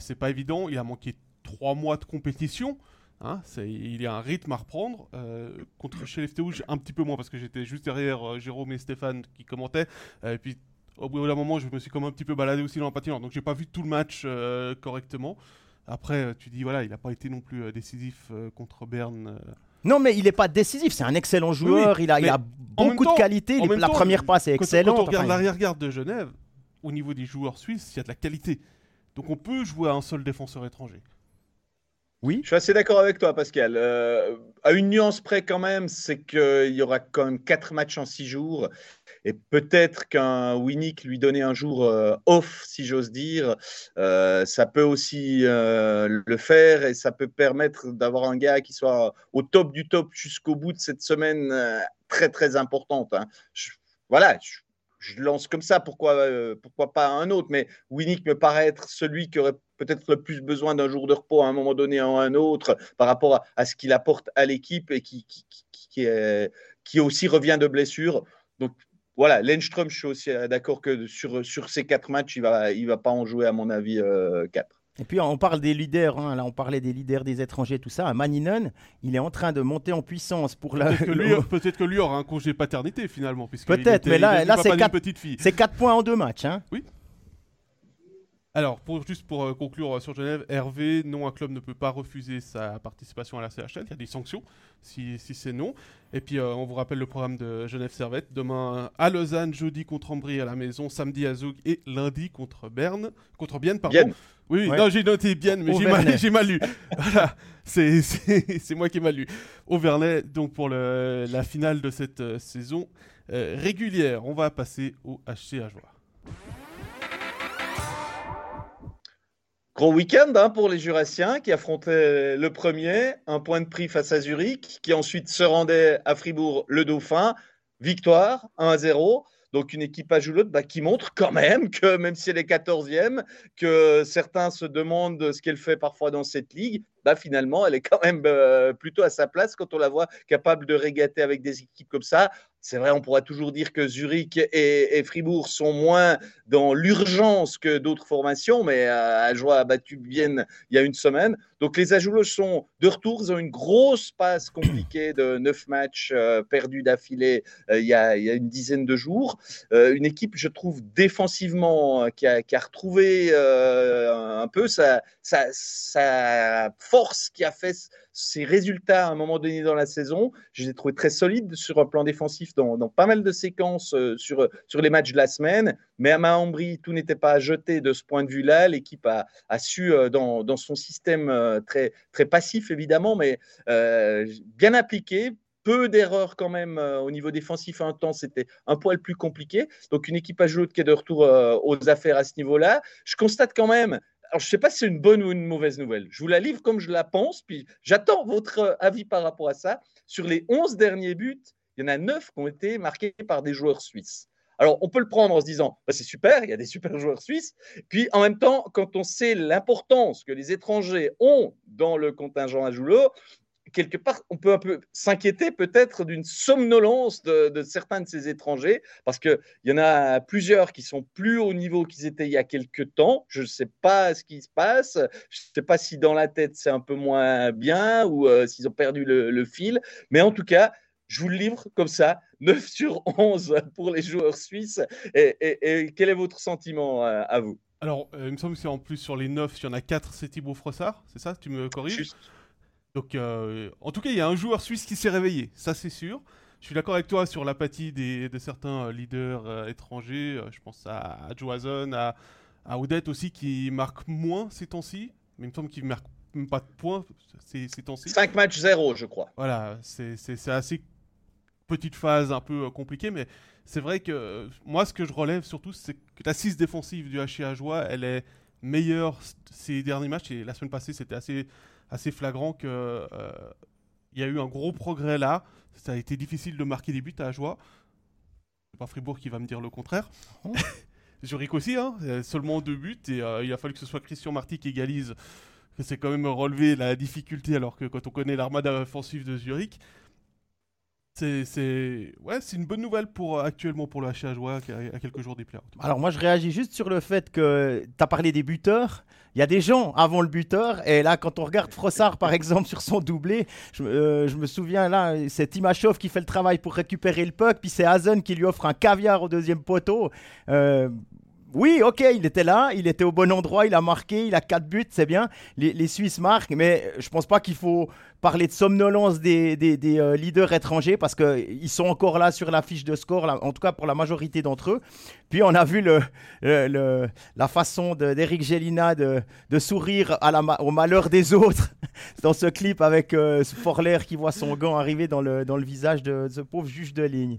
c'est pas évident. Il a manqué trois mois de compétition. Hein, il y a un rythme à reprendre. Euh, contre chez Rouge, un petit peu moins parce que j'étais juste derrière euh, Jérôme et Stéphane qui commentaient. Euh, et puis au bout d'un moment, je me suis comme un petit peu baladé aussi dans la patinoire. Donc j'ai pas vu tout le match correctement. Après, tu dis voilà, il n'a pas été non plus décisif contre Berne. Non, mais il n'est pas décisif. C'est un excellent joueur. il, a, il a beaucoup de qualité. La première passe est excellente. Quand on regarde l'arrière-garde de Genève, au niveau des joueurs suisses, il y a de la qualité. Donc on peut jouer à un seul défenseur étranger. Oui. Je suis assez d'accord avec toi, Pascal. Euh, à une nuance près quand même, c'est qu'il y aura quand même quatre matchs en six jours. Et peut-être qu'un Winnick lui donner un jour euh, off, si j'ose dire, euh, ça peut aussi le faire et ça peut permettre d'avoir un gars qui soit au top du top jusqu'au bout de cette semaine très très importante. Hein. voilà, lance comme ça, pourquoi, pourquoi pas un autre? Mais Winnick me paraît être celui qui aurait peut-être le plus besoin d'un jour de repos à un moment donné en un autre par rapport à, ce qu'il apporte à l'équipe et qui, aussi revient de blessure. Donc voilà, Lenström, je suis aussi d'accord que sur, sur ces quatre matchs, il ne va, il va pas en jouer à mon avis euh, quatre. Et puis on parle des leaders, hein. là on parlait des leaders des étrangers, tout ça. Maninen, il est en train de monter en puissance pour la. Peut-être que, lui, aura un congé paternité finalement. Peut-être, mais là, là c'est 4, points en deux matchs. Hein. Oui. Alors, pour, juste pour euh, conclure sur Genève, Hervé, non, un club ne peut pas refuser sa participation à la CHL. Il y a des sanctions si, c'est non. Et puis, euh, on vous rappelle le programme de Genève Servette. Demain à Lausanne, jeudi contre Ambry à la maison, samedi à Zoug et lundi contre Berne. Contre Bienne, pardon. Oui, non, j'ai noté Bienne, mais j'ai mal, lu. voilà, c'est moi qui ai mal lu. Au Vernet, donc pour la finale de cette euh, saison régulière, on va passer au HC à Gros week-end hein, pour les Jurassiens qui affrontaient le premier, un point de prix face à Zurich, qui ensuite se rendait à Fribourg le Dauphin. Victoire 1 à 0. Donc une équipe à l'autre bah, qui montre quand même que même si elle est 14e, que certains se demandent ce qu'elle fait parfois dans cette ligue, bah, finalement elle est quand même euh, plutôt à sa place quand on la voit capable de régater avec des équipes comme ça. C'est vrai, on pourra toujours dire que Zurich et, Fribourg sont moins dans l'urgence que d'autres formations, mais Ajoie a battu Vienne il y a une semaine. Donc les Ajoulots sont de retour. Ils ont une grosse passe compliquée de neuf matchs euh, perdus d'affilée euh, il, y a une dizaine de jours. Euh, une équipe, je trouve, défensivement, qui a, retrouvé un peu sa, force, qui a fait ses résultats à un moment donné dans la saison. Je les ai trouvés très solides sur un plan défensif dans, pas mal de séquences sur, sur les matchs de la semaine. Mais à Mahambri, tout n'était pas à jeter de ce point de vue-là. L'équipe a, a, su, dans, dans son système euh, très, très passif évidemment, mais euh, bien appliqué. Peu d'erreurs quand même euh, au niveau défensif un temps, c'était un poil plus compliqué. Donc une équipe à jouer qui est de retour aux affaires à ce niveau-là. Je constate quand même alors, je ne sais pas si c'est une bonne ou une mauvaise nouvelle. Je vous la livre comme je la pense, puis j'attends votre avis par rapport à ça. Sur les 11 derniers buts, il y en a 9 qui ont été marqués par des joueurs suisses. Alors, on peut le prendre en se disant, bah, c'est super, il y a des super joueurs suisses. Puis, en même temps, quand on sait l'importance que les étrangers ont dans le contingent à Joulot, quelque part, on peut un peu s'inquiéter peut-être d'une somnolence de, certains de ces étrangers, parce qu'il y en a plusieurs qui sont plus au niveau qu'ils étaient il y a quelques temps. Je ne sais pas ce qui se passe. Je ne sais pas si dans la tête c'est un peu moins bien ou euh, s'ils ont perdu le, fil. Mais en tout cas, je vous le livre comme ça, 9 sur 11 pour les joueurs suisses. Et, quel est votre sentiment euh, à, vous? Alors, euh, il me semble que c'est en plus sur les 9, il y en a 4, c'est Thibaut Frossard, c'est ça? Tu me corriges? Donc, euh, en tout cas, il y a un joueur suisse qui s'est réveillé, ça c'est sûr. Je suis d'accord avec toi sur l'apathie de certains leaders étrangers. je pense à, Joazon, à, à Odette aussi, qui marque moins ces temps-ci. Mais il me semble qu'il ne marque même pas de points ces, ces temps-ci. 5 matchs 0, je crois. Voilà, c'est assez petite phase un peu euh, compliquée, mais c'est vrai que euh, moi, ce que je relève surtout, c'est que l'assise défensive du HIA Joie, elle est meilleure ces derniers matchs. Et la semaine passée, c'était assez, assez flagrant qu'il euh, il y a eu un gros progrès là. Ça a été difficile de marquer des buts à Joie. C'est pas Fribourg qui va me dire le contraire. Oh. Zurich aussi, hein, seulement deux buts. Et il a fallu que ce soit Christian Marty qui égalise. C'est quand même relevé la difficulté, alors que quand on connaît l'armada offensive de Zurich, c'est ouais, c'est une bonne nouvelle pour euh, actuellement pour le Joie à quelques jours des playoffs. Alors moi je réagis juste sur le fait que tu as parlé des buteurs. Il y a des gens avant le buteur et là quand on regarde Frossard par exemple sur son doublé, je, euh, je me souviens là c'est Timashov qui fait le travail pour récupérer le puck puis c'est Hazen qui lui offre un caviar au deuxième poteau. Euh, oui, ok, il était là, il était au bon endroit, il a marqué, il a quatre buts, c'est bien. Les, Suisses marquent, mais je pense pas qu'il faut parler de somnolence des, euh, leaders étrangers parce qu'ils sont encore là sur la fiche de score, en tout cas pour la majorité d'entre eux. Puis on a vu la façon d'Eric Gélina de, sourire à la, au malheur des autres dans ce clip avec euh, Forler qui voit son gant arriver dans le visage de ce pauvre juge de ligne.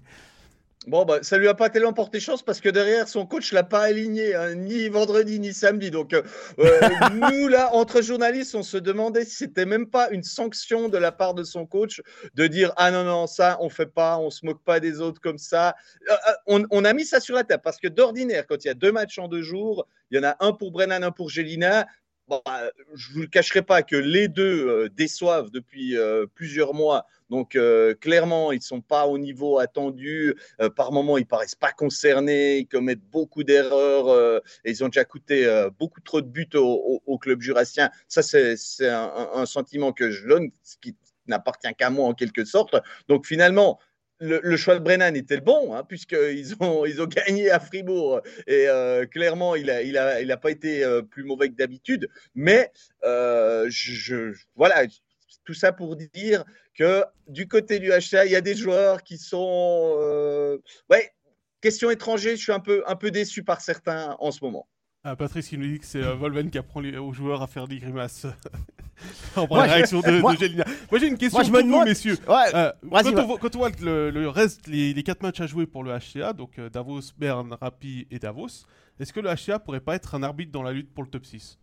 Bon, bah, ça lui a pas tellement porté chance parce que derrière, son coach l'a pas aligné, hein, ni vendredi ni samedi. Donc, euh, euh, nous, là, entre journalistes, on se demandait si c'était même pas une sanction de la part de son coach de dire Ah non, non, ça, on fait pas, on se moque pas des autres comme ça. Euh, on, a mis ça sur la table parce que d'ordinaire, quand il y a deux matchs en deux jours, il y en a un pour Brennan, un pour Gélina. Bah, je ne vous le cacherai pas que les deux déçoivent depuis plusieurs mois donc euh, clairement, ils ne sont pas au niveau attendu. Euh, par moments, ils paraissent pas concernés. Ils commettent beaucoup d'erreurs. Euh, et ils ont déjà coûté beaucoup trop de buts au, club jurassien. Ça, c'est un, sentiment que je donne, qui n'appartient qu'à moi en quelque sorte. Donc finalement, le, choix de Brennan était le bon, hein, puisqu'ils ont, ils ont gagné à Fribourg. Et clairement, il n'a il a, il a pas été plus mauvais que d'habitude. Mais je, voilà, tout ça pour dire que du côté du HCA, il y a des joueurs qui sont. Euh, ouais, question étranger, je suis un peu, un peu déçu par certains en ce moment. Ah, Patrice qui nous dit que c'est euh, Volven qui apprend aux joueurs à faire des grimaces. en la réaction de, moi, Moi j'ai une question pour vous, messieurs. Euh, quand, on, voit le, reste, les, les, quatre matchs à jouer pour le HCA, donc Davos, Berne, Rapi et Davos, est-ce que le HCA pourrait pas être un arbitre dans la lutte pour le top 6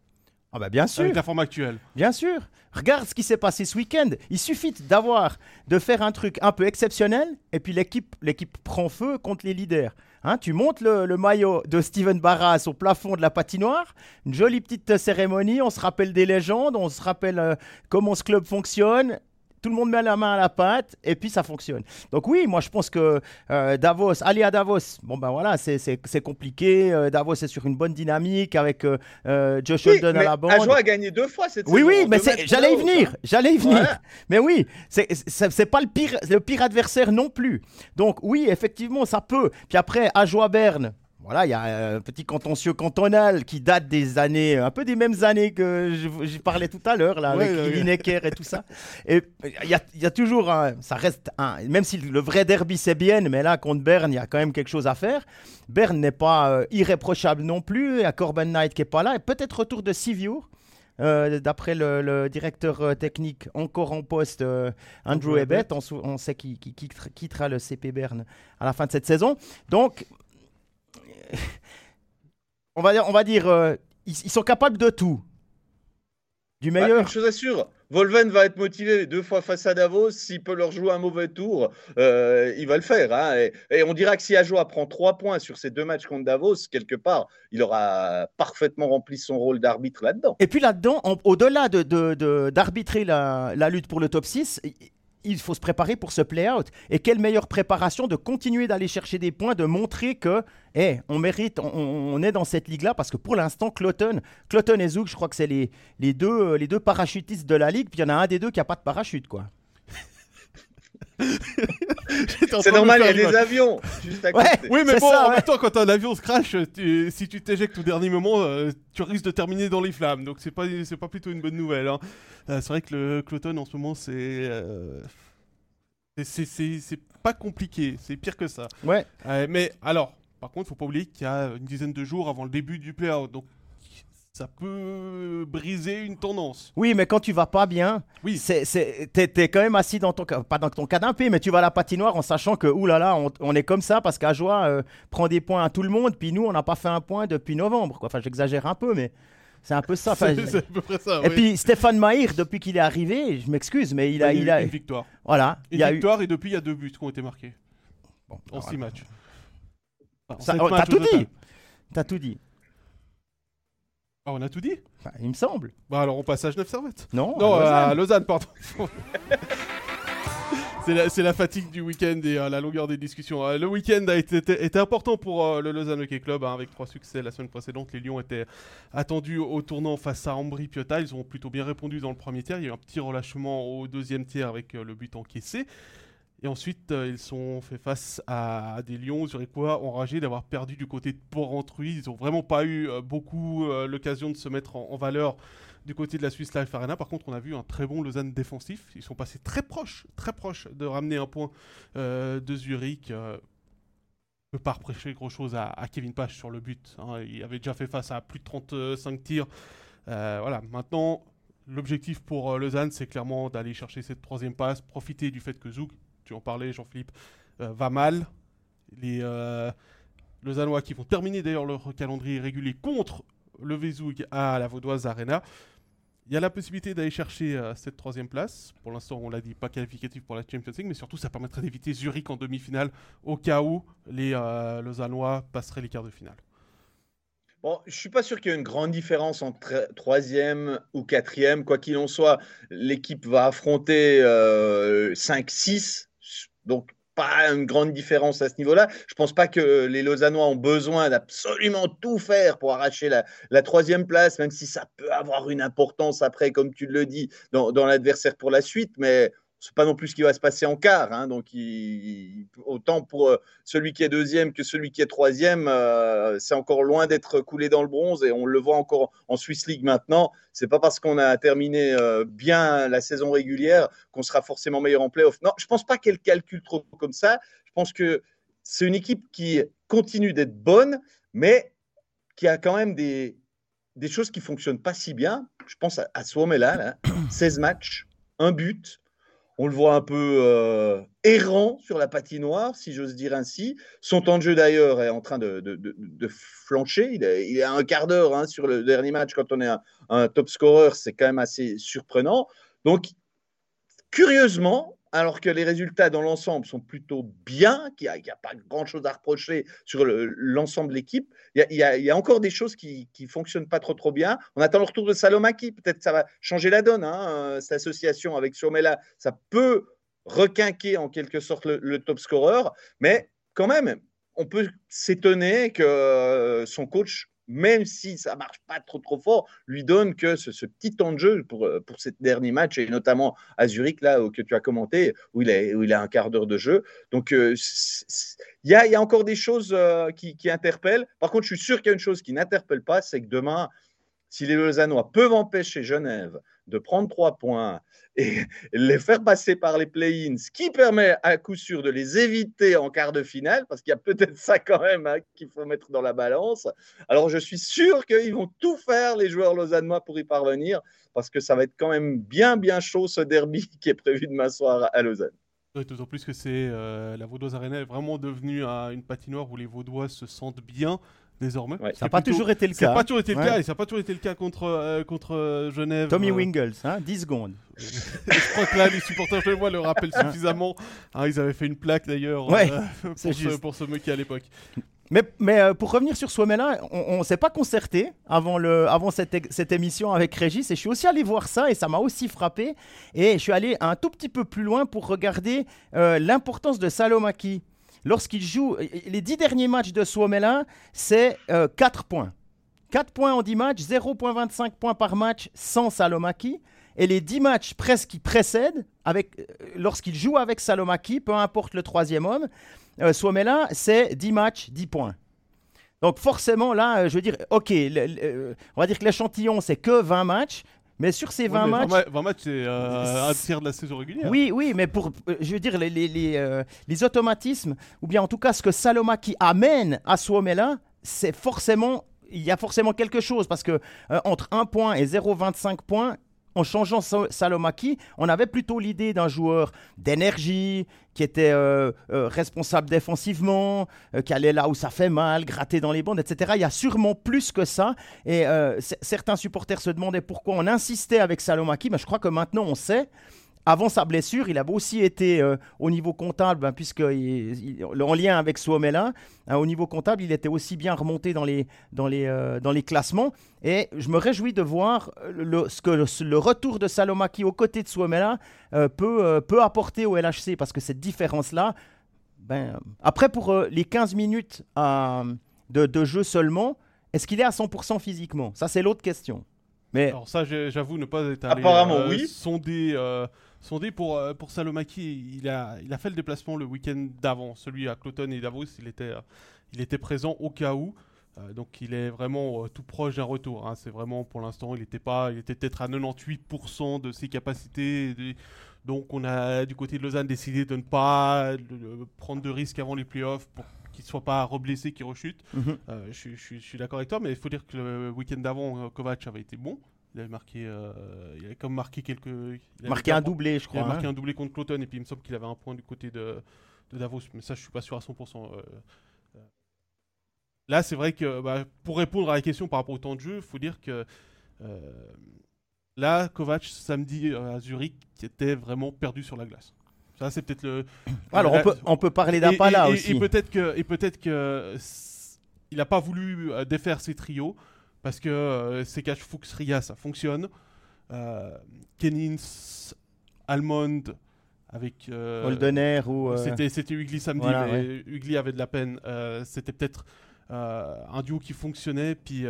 ah bah bien sûr. Avec la forme actuelle. Bien sûr. Regarde ce qui s'est passé ce week-end. Il suffit d'avoir, de faire un truc un peu exceptionnel, et puis l'équipe, l'équipe prend feu contre les leaders. Hein, tu montes le, maillot de Steven Barras au plafond de la patinoire, une jolie petite cérémonie, on se rappelle des légendes, on se rappelle euh, comment ce club fonctionne. Tout le monde met la main à la pâte et puis ça fonctionne. Donc oui, moi je pense que euh, Davos, aller à Davos, bon ben voilà, c'est compliqué. Euh, Davos est sur une bonne dynamique avec euh, Josh oui, à la bande. Ajoie a gagné deux fois cette oui, saison. Oui, oui, mais j'allais y venir, j'allais y venir. Mais oui, c'est pas le pire, le pire adversaire non plus. Donc oui, effectivement, ça peut. Puis après, Ajoie Berne, voilà, il y a un petit contentieux cantonal qui date des années, un peu des mêmes années que je, parlais tout à l'heure, là, avec Lineker et tout ça. Et il y a, toujours, un, ça reste un, même si le vrai derby c'est bien, mais là, contre Berne, il y a quand même quelque chose à faire. Berne n'est pas euh, irréprochable non plus, il y a Corben Knight qui est pas là, et peut-être retour de Siviour. Euh, d'après le, directeur euh, technique encore en poste, Andrew Ebbett, on, sait qu'il quittera le CP Berne à la fin de cette saison. Donc, on va dire, on va dire euh, ils, sont capables de tout. Du bah, meilleur. je vous assure, Volven va être motivé deux fois face à Davos. S'il peut leur jouer un mauvais tour, euh, il va le faire. Hein. Et, on dira que si Ajoa prend trois points sur ces deux matchs contre Davos, quelque part, il aura parfaitement rempli son rôle d'arbitre là-dedans. Et puis là-dedans, au-delà d'arbitrer de, la, la, lutte pour le top 6, il faut se préparer pour ce play-out. Et quelle meilleure préparation de continuer d'aller chercher des points, de montrer que, hey, on mérite, on, est dans cette ligue-là, parce que pour l'instant, Cloton, Cloton et Zouk, je crois que c'est les, les, deux, les deux parachutistes de la ligue, puis il y en a un des deux qui n'a pas de parachute, quoi. c'est normal, il y a des avions juste à côté. oui, mais bon, en même temps, quand un avion se crache, si tu t'éjectes au dernier moment, euh, tu risques de terminer dans les flammes. Donc c'est pas, c'est pas plutôt une bonne nouvelle. Hein. Euh, c'est vrai que le Cloton en ce moment, c'est. Euh, c'est pas compliqué, c'est pire que ça. Ouais. mais alors, par contre, faut pas oublier qu'il y a une dizaine de jours avant le début du play-out. Donc ça peut briser une tendance. Oui, mais quand tu vas pas bien, oui. c'est, t'es, quand même assis dans ton, pas dans ton canapé, mais tu vas à la patinoire en sachant que, oulala, on, on est comme ça parce qu'Ajoie euh, prend des points à tout le monde, puis nous, on n'a pas fait un point depuis novembre. Quoi. Enfin, j'exagère un peu, mais c'est un peu ça. c'est, à peu près ça. Et puis Stéphane Maïr, depuis qu'il est arrivé, je m'excuse, mais il a, il a une victoire. Voilà. Une il a victoire et depuis il y a deux buts qui ont été marqués bon, en six matchs. t'as tout dit. T'as tout dit. Ah, on a tout dit? Bah, Il me semble. Bah alors on passe à Genève Servette. Non, non à Lausanne, pardon. c'est la, fatigue du week-end et euh, la longueur des discussions. Euh, le week-end a été, été, important pour euh, le Lausanne Hockey Club hein, avec trois succès la semaine précédente. Les Lions étaient attendus au tournant face à Ambry Piotta. Ils ont plutôt bien répondu dans le premier tiers. Il y a eu un petit relâchement au deuxième tiers avec le but encaissé. Et ensuite, euh, ils sont fait face à, des Lions zurichois enragés d'avoir perdu du côté de Port-Rentruy. Ils n'ont vraiment pas eu euh, beaucoup euh, l'occasion de se mettre en, valeur du côté de la Swiss Life Arena. Par contre, on a vu un très bon Lausanne défensif. Ils sont passés très proches, très proches de ramener un point de Zurich. ne peut pas reprocher gros chose à, Kevin Page sur le but. Hein. Il avait déjà fait face à plus de 35 tirs. voilà, maintenant, l'objectif pour Lausanne, c'est clairement d'aller chercher cette troisième passe, profiter du fait que Zouk tu en parlais, Jean-Philippe, euh, va mal. Les euh, Lausannois qui vont terminer d'ailleurs leur calendrier régulier contre le Vesoug à la Vaudoise Arena. Il y a la possibilité d'aller chercher euh, cette troisième place. Pour l'instant, on l'a dit, pas qualificatif pour la Champions League, mais surtout, ça permettrait d'éviter Zurich en demi-finale au cas où les Lausannois passeraient les quarts de finale. Bon, je suis pas sûr qu'il y ait une grande différence entre troisième ou quatrième. Quoi qu'il en soit, l'équipe va affronter 5-6 donc, pas une grande différence à ce niveau-là. Je ne pense pas que les Lausannois ont besoin d'absolument tout faire pour arracher la, troisième place, même si ça peut avoir une importance après, comme tu le dis, dans, dans l'adversaire pour la suite. Mais c'est pas non plus ce qui va se passer en quart. Hein. donc, autant pour euh, celui qui est deuxième que celui qui est troisième, euh, c'est encore loin d'être coulé dans le bronze et on le voit encore en Swiss League maintenant. C'est pas parce qu'on a terminé euh, bien la saison régulière qu'on sera forcément meilleur en playoff. Non, je pense pas qu'elle calcule trop comme ça. Je pense que c'est une équipe qui continue d'être bonne, mais qui a quand même des, choses qui fonctionnent pas si bien. Je pense à, à Suomela, là, 16 matchs, un but on le voit un peu euh, errant sur la patinoire, si j'ose dire ainsi. Son temps de jeu d'ailleurs est en train de, flancher. Il est, à un quart d'heure hein, sur le dernier match. Quand on est un, top scorer, c'est quand même assez surprenant. Donc, curieusement, alors que les résultats dans l'ensemble sont plutôt bien, qu'il n'y a, pas grand-chose à reprocher sur l'ensemble de l'équipe, il, y, a, encore des choses qui ne fonctionnent pas trop trop bien. On attend le retour de Salomaki, peut-être ça va changer la donne, hein, euh, cette association avec Somela, ça peut requinquer en quelque sorte le, top scorer, mais quand même, on peut s'étonner que euh, son coach même si ça marche pas trop trop fort, lui donne que ce, petit temps de jeu pour, euh, pour ces derniers matchs, et notamment à Zurich, là, que tu as commenté, où il a, où il a un quart d'heure de jeu. Donc, euh, il y, a, y, a, encore des choses euh, qui, qui, interpellent. Par contre, je suis sûr qu'il y a une chose qui n'interpelle pas, c'est que demain, si les Lausannois peuvent empêcher Genève de prendre trois points et les faire passer par les play-ins, ce qui permet à coup sûr de les éviter en quart de finale, parce qu'il y a peut-être ça quand même hein, qu'il faut mettre dans la balance. Alors je suis sûr qu'ils vont tout faire, les joueurs lausannois, pour y parvenir, parce que ça va être quand même bien, bien chaud ce derby qui est prévu demain soir à Lausanne. D'autant plus que c'est euh, la Vaudoise Arena est vraiment devenue une patinoire où les Vaudois se sentent bien désormais. Ça n'a pas toujours été le cas. Ça n'a pas toujours été le cas et ça n'a pas toujours été le cas contre, euh, contre euh, Genève. Tommy euh. Wingles, hein, 10 secondes. je crois que là, les supporters moi le rappellent suffisamment. Ah, ils avaient fait une plaque d'ailleurs pour, se, pour se moquer à l'époque. Mais, mais pour revenir sur Suomela, on ne s'est pas concerté avant, le, avant cette, cette, émission avec Régis et je suis aussi allé voir ça et ça m'a aussi frappé. Et je suis allé un tout petit peu plus loin pour regarder l'importance de Salomaki lorsqu'il joue, les dix derniers matchs de Suomela, c'est 4 euh, points. 4 points en 10 matchs, 0,25 points par match sans Salomaki. Et les 10 matchs presque qui précèdent, avec, euh, lorsqu'il joue avec Salomaki, peu importe le troisième homme, euh, c'est 10 matchs, 10 points. Donc forcément, là, je veux dire, ok, on va dire que l'échantillon, c'est que 20 matchs, mais sur ces 20 matchs. 20, matchs, c'est euh, un tiers de la saison régulière. Oui, oui, mais pour, euh, je veux dire, les, les, les, euh, les, automatismes, ou bien en tout cas ce que Salomaki amène à Suomela, c'est forcément. Il y a forcément quelque chose parce que entre 1 point et 0,25 points, en changeant Salomaki, on avait plutôt l'idée d'un joueur d'énergie, qui était euh, euh, responsable défensivement, euh, qui allait là où ça fait mal, gratter dans les bandes, etc. Il y a sûrement plus que ça. Et certains supporters se demandaient pourquoi on insistait avec Salomaki, mais je crois que maintenant on sait avant sa blessure, il avait aussi été euh, au niveau comptable, hein, puisque en lien avec Suomela, hein, au niveau comptable, il était aussi bien remonté dans les, dans les, euh, dans les classements. Et je me réjouis de voir le, ce que le, retour de Salomaki aux côtés de Suomela euh, peut, peut apporter au LHC, parce que cette différence-là, ben, après pour les 15 minutes de, de jeu seulement, est-ce qu'il est à 100% physiquement? Ça, c'est l'autre question. Mais... Alors ça, j'avoue ne pas être allé Apparemment, oui. sonder sondé pour, euh, pour Salomaki. Il a, il a fait le déplacement le week-end d'avant, celui à Cloton et Davos. Il était, euh, il était présent au cas où. Euh, donc il est vraiment tout proche d'un retour. Hein. C'est vraiment pour l'instant, il était pas, il était peut-être à 98% de ses capacités. Donc on a du côté de Lausanne décidé de ne pas prendre de risques avant les playoffs pour qu'il ne soit pas reblessé, qu'il rechute. Mhm. je, je, suis d'accord avec toi, mais il faut dire que le week-end d'avant, Kovac avait été bon. Il avait marqué, euh, il avait comme marqué quelques. Il marqué un doublé, je crois. Il a marqué hein. un doublé contre Cloton et puis il me semble qu'il avait un point du côté de, de, Davos, mais ça je suis pas sûr à 100%. Euh, euh. Là, c'est vrai que bah, pour répondre à la question par rapport au temps de jeu, il faut dire que là, Kovac samedi à Zurich était vraiment perdu sur la glace. Ça, c'est peut-être le. Alors, on, peut, on peut parler d'un pas là aussi. Et peut-être que, et peut-être que il n'a pas voulu défaire ses trios parce que euh, c'est cash Fuchs Ria, ça fonctionne. Euh, Kennins, Almond avec euh, Holdener ou euh, c'était c'était Ugly samedi mais Ugly avait de la peine. C'était peut-être un duo qui fonctionnait puis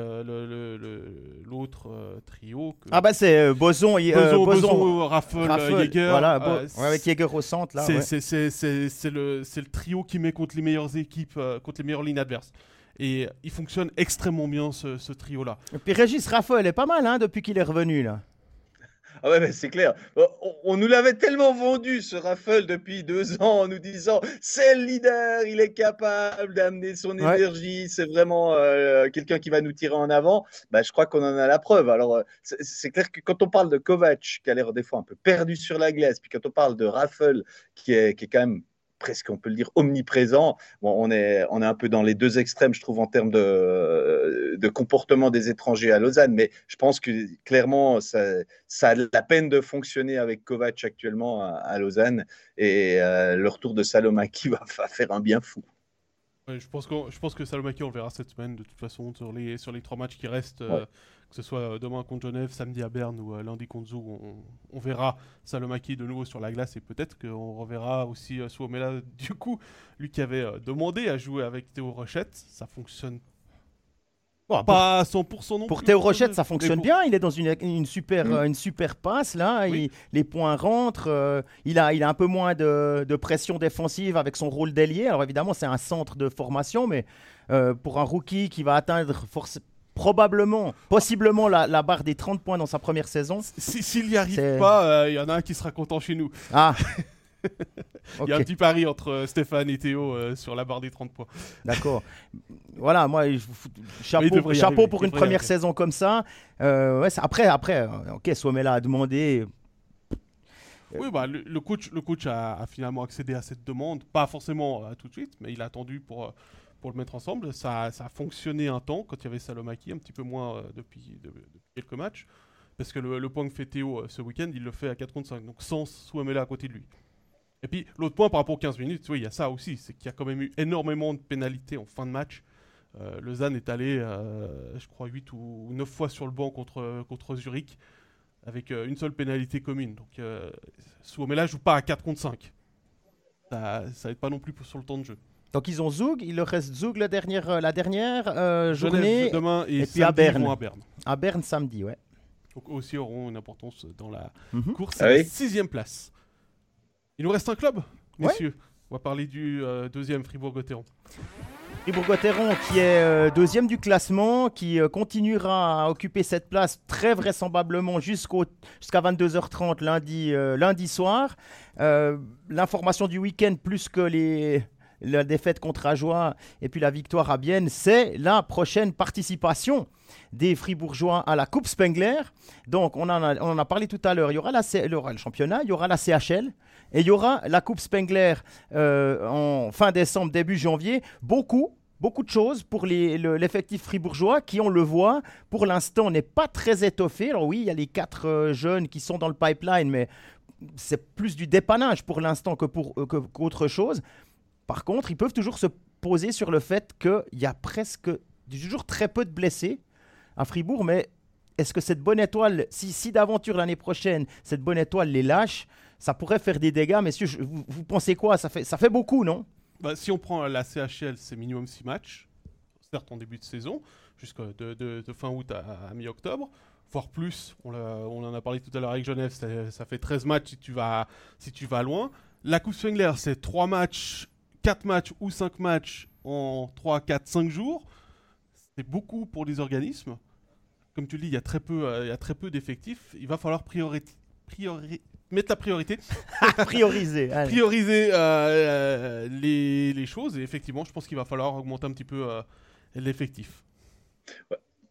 l'autre trio ah bah c'est Boson Boson, Boson, Raffle, Jäger voilà, avec Jäger au centre là c'est le c'est le trio qui met contre les meilleures équipes contre les meilleures lignes adverses et il fonctionne extrêmement bien ce, trio-là. Et puis Régis Raphaël est pas mal hein, depuis qu'il est revenu là. Ah ouais, c'est clair. On, nous l'avait tellement vendu, ce Raffle, depuis deux ans, en nous disant c'est le leader, il est capable d'amener son énergie, c'est vraiment euh, quelqu'un qui va nous tirer en avant. Bah, je crois qu'on en a la preuve. Alors, euh, c'est clair que quand on parle de Kovac, qui a l'air des fois un peu perdu sur la glace, puis quand on parle de Raffle, qui est, qui est quand même presque, on peut le dire, omniprésent. Bon, on, est, on est un peu dans les deux extrêmes, je trouve, en termes de, de, comportement des étrangers à Lausanne. Mais je pense que clairement, ça, a la peine de fonctionner avec Kovac actuellement à, Lausanne. Et le retour de Salomaki va, faire un bien fou. Je, pense que, je pense que Salomaki, on le verra cette semaine de toute façon sur les, sur les trois matchs qui restent que ce soit euh, demain contre Genève, samedi à Berne ou euh, lundi contre Zoug, on, verra Salomaki de nouveau sur la glace et peut-être qu'on reverra aussi euh, Suomela. Du coup, lui qui avait demandé à jouer avec Théo Rochette, ça fonctionne pas à 100% non Pour Théo Rochette, ça fonctionne bien. Il est dans une, super, mm. une super passe là. les points rentrent. il, a, il a un peu moins de, de pression défensive avec son rôle d'ailier. Alors évidemment, c'est un centre de formation, mais pour un rookie qui va atteindre forcément probablement, possiblement la, barre des 30 points dans sa première saison. S'il n'y arrive pas, il euh, y en a un qui sera content chez nous. Ah Il y a un petit pari entre euh, Stéphane et Théo euh, sur la barre des 30 points. D'accord. voilà, moi, chapeau, chapeau pour une première saison comme ça. ouais, après, après, ok, Somela a demandé. Oui, bah, le, coach, le coach a, finalement accédé à cette demande, pas forcément tout de suite, mais il a attendu pour pour le mettre ensemble. Ça, ça, a fonctionné un temps quand il y avait Salomaki, un petit peu moins euh, depuis, quelques matchs. Parce que le, point que fait Théo euh, ce week-end, il le fait à 4 contre 5, donc sans Souamela à côté de lui. Et puis l'autre point par rapport aux 15 minutes, oui, il y a ça aussi, c'est qu'il y a quand même eu énormément de pénalités en fin de match. Euh, Lausanne est allé, je crois, 8 ou 9 fois sur le banc contre, contre Zurich, avec une seule pénalité commune. Donc Souamela joue pas à 4 contre 5. Ça n'aide pas non plus sur le temps de jeu. Donc ils ont Zoug, il leur reste Zoug la dernière, euh, la dernière euh, journée. demain et, puis à Berne. à Berne. À Berne samedi, ouais. Donc aussi auront une importance dans la mhm. course à ah la sixième place. Il nous reste un club, messieurs. On va parler du euh, deuxième Fribourg-Gotteron. Fribourg-Gotteron qui est deuxième du classement, qui continuera à occuper cette place très vraisemblablement jusqu'à 22h30 lundi, lundi soir. L'information du week-end plus que les la défaite contre Ajoie et puis la victoire à Bienne, c'est la prochaine participation des Fribourgeois à la Coupe Spengler. Donc, on en a, on en a parlé tout à l'heure. Il, y aura le championnat, il y aura la CHL et il y aura la Coupe Spengler euh, en fin décembre, début janvier. Beaucoup, beaucoup de choses pour l'effectif fribourgeois qui, on le voit, pour l'instant n'est pas très étoffé. Alors oui, il y a les quatre euh, jeunes qui sont dans le pipeline, mais c'est plus du dépannage pour l'instant que pour euh, qu'autre chose. Par contre, ils peuvent toujours se poser sur le fait qu'il y a presque toujours très peu de blessés à Fribourg, mais est-ce que cette bonne étoile, si, d'aventure l'année prochaine, cette bonne étoile les lâche, ça pourrait faire des dégâts, messieurs vous, pensez quoi? Ça fait, ça fait beaucoup, non? Bah, Si on prend la CHL, c'est minimum 6 matchs, certes en début de saison, jusqu'à de, fin août à, mi-octobre voire plus. On, on, en a parlé tout à l'heure avec Genève, ça, fait 13 matchs si tu vas, si tu vas loin. La Coupe Swingler, c'est 3 matchs 4 matchs ou 5 matchs en 3, 4, 5 jours, c'est beaucoup pour les organismes. Comme tu le dis, il y a très peu, euh, peu d'effectifs. Il va falloir priorité, mettre la priorité. prioriser. prioriser euh, euh, les, les, choses. Et effectivement, je pense qu'il va falloir augmenter un petit peu l'effectif.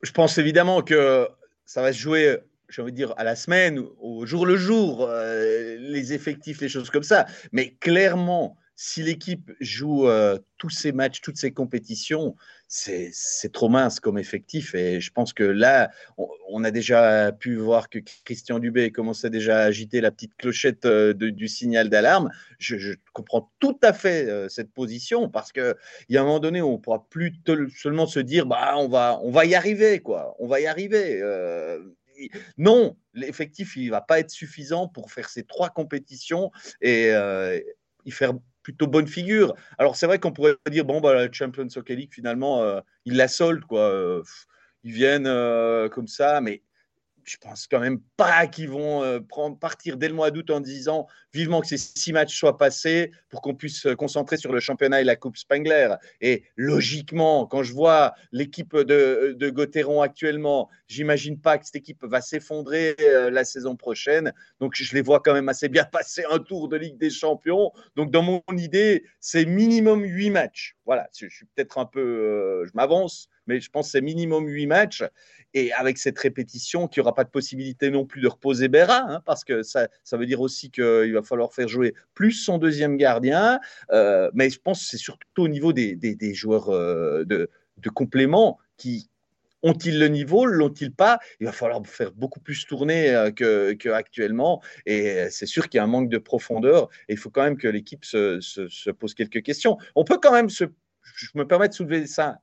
Je pense évidemment que ça va se jouer j'ai envie de dire, à la semaine, au jour le jour, les effectifs, les choses comme ça. Mais clairement, si l'équipe joue euh, tous ces matchs, toutes ces compétitions, c'est trop mince comme effectif. Et je pense que là, on, a déjà pu voir que Christian Dubé commençait déjà à agiter la petite clochette euh, du signal d'alarme. Je, comprends tout à fait euh, cette position parce qu'il y a un moment donné on ne pourra plus seulement se dire bah, on va y arriver. quoi. On va y arriver. non, l'effectif, il ne va pas être suffisant pour faire ces trois compétitions et y faire plutôt bonne figure. Alors c'est vrai qu'on pourrait dire bon bah la Champions Hockey League finalement euh, ils la soldent quoi. Euh, ils viennent euh, comme ça, mais je pense quand même pas qu'ils vont euh, partir dès le mois d'août en disant vivement que ces six matchs soient passés pour qu'on puisse se concentrer sur le championnat et la Coupe Spengler. Et logiquement, quand je vois l'équipe de, de Gauthieron actuellement, j'imagine pas que cette équipe va s'effondrer euh, la saison prochaine. Donc je les vois quand même assez bien passer un tour de Ligue des Champions. Donc dans mon idée, c'est minimum huit matchs. Voilà, je suis peut-être un peu, euh, je m'avance, mais je pense que c'est minimum huit matchs. Et avec cette répétition, qu'il n'y aura pas de possibilité non plus de reposer Béra, hein, parce que ça, ça veut dire aussi qu'il va falloir faire jouer plus son deuxième gardien. Euh, mais je pense que c'est surtout au niveau des, des, joueurs euh, de, de complément qui, Ont-ils le niveau L'ont-ils pas? Il va falloir faire beaucoup plus tourner qu'actuellement. et c'est sûr qu'il y a un manque de profondeur. Et il faut quand même que l'équipe se, se, pose quelques questions. On peut quand même se. Je me permets de soulever ça,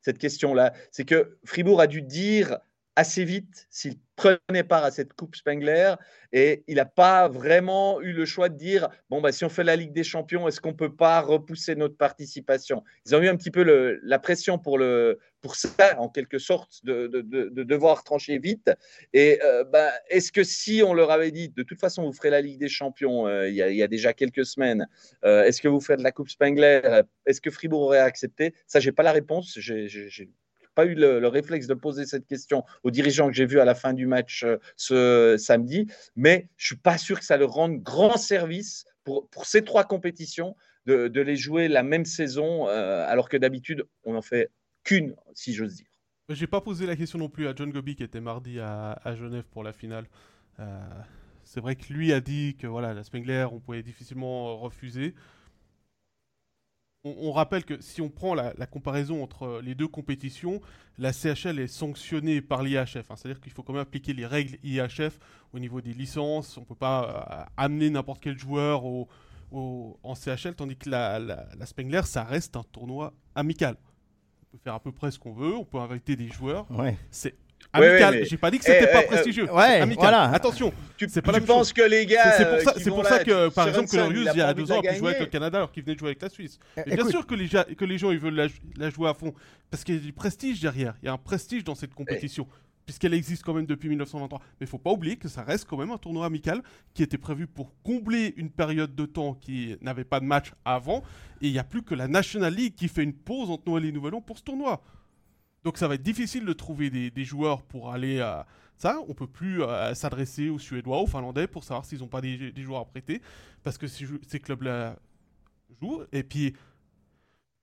cette question-là. C'est que Fribourg a dû dire assez vite s'il prenait part à cette Coupe Spengler et il n'a pas vraiment eu le choix de dire bon bah si on fait la Ligue des Champions est-ce qu'on peut pas repousser notre participation? Ils ont eu un petit peu la pression pour le pour ça en quelque sorte de, de, de, devoir trancher vite. Et euh, bah, est-ce que si on leur avait dit de toute façon vous ferez la Ligue des Champions euh, il, y a, il, y a, déjà quelques semaines euh, est-ce que vous faites la Coupe Spengler? Est-ce que Fribourg aurait accepté? Ça j'ai pas la réponse. J'ai pas eu le, réflexe de poser cette question aux dirigeants que j'ai vus à la fin du match euh, ce samedi, mais je suis pas sûr que ça leur rende grand service pour, ces trois compétitions de, les jouer la même saison, euh, alors que d'habitude, on n'en fait qu'une, si j'ose dire. J'ai pas posé la question non plus à John Gobi qui était mardi à, à Genève pour la finale. Euh, c'est vrai que lui a dit que voilà, la Spengler, on pouvait difficilement refuser on, rappelle que si on prend la, comparaison entre les deux compétitions, la CHL est sanctionnée par l'IHF. Hein. C'est-à-dire qu'il faut quand même appliquer les règles IHF au niveau des licences. On ne peut pas euh, amener n'importe quel joueur en CHL, tandis que la, la, Spengler, ça reste un tournoi amical. On peut faire à peu près ce qu'on veut, on peut inviter des joueurs. Ouais. C'est amical. J'ai pas dit que c'était eh, pas eh, prestigieux. Ouais, amical. Voilà. Attention. Tu, c'est pas tu penses que les gars. C'est pour ça, c'est pour ça que, par exemple, Colorius, il y a deux ans, a pu jouer avec le Canada alors qu'il venait de jouer avec la Suisse. Et bien sûr que les, que les gens ils veulent la, jouer à fond parce qu'il y a du prestige derrière. Il y a un prestige dans cette compétition. Puisqu'elle existe quand même depuis 1923. Mais il faut pas oublier que ça reste quand même un tournoi amical qui était prévu pour combler une période de temps qui n'avait pas de match avant. Et il n'y a plus que la National League qui fait une pause entre Noël et Nouvel An pour ce tournoi. Donc ça va être difficile de trouver des, joueurs pour aller à ça. On peut plus euh, s'adresser aux Suédois, aux Finlandais pour savoir s'ils n'ont pas des, joueurs à prêter parce que ces, clubs-là jouent. Et puis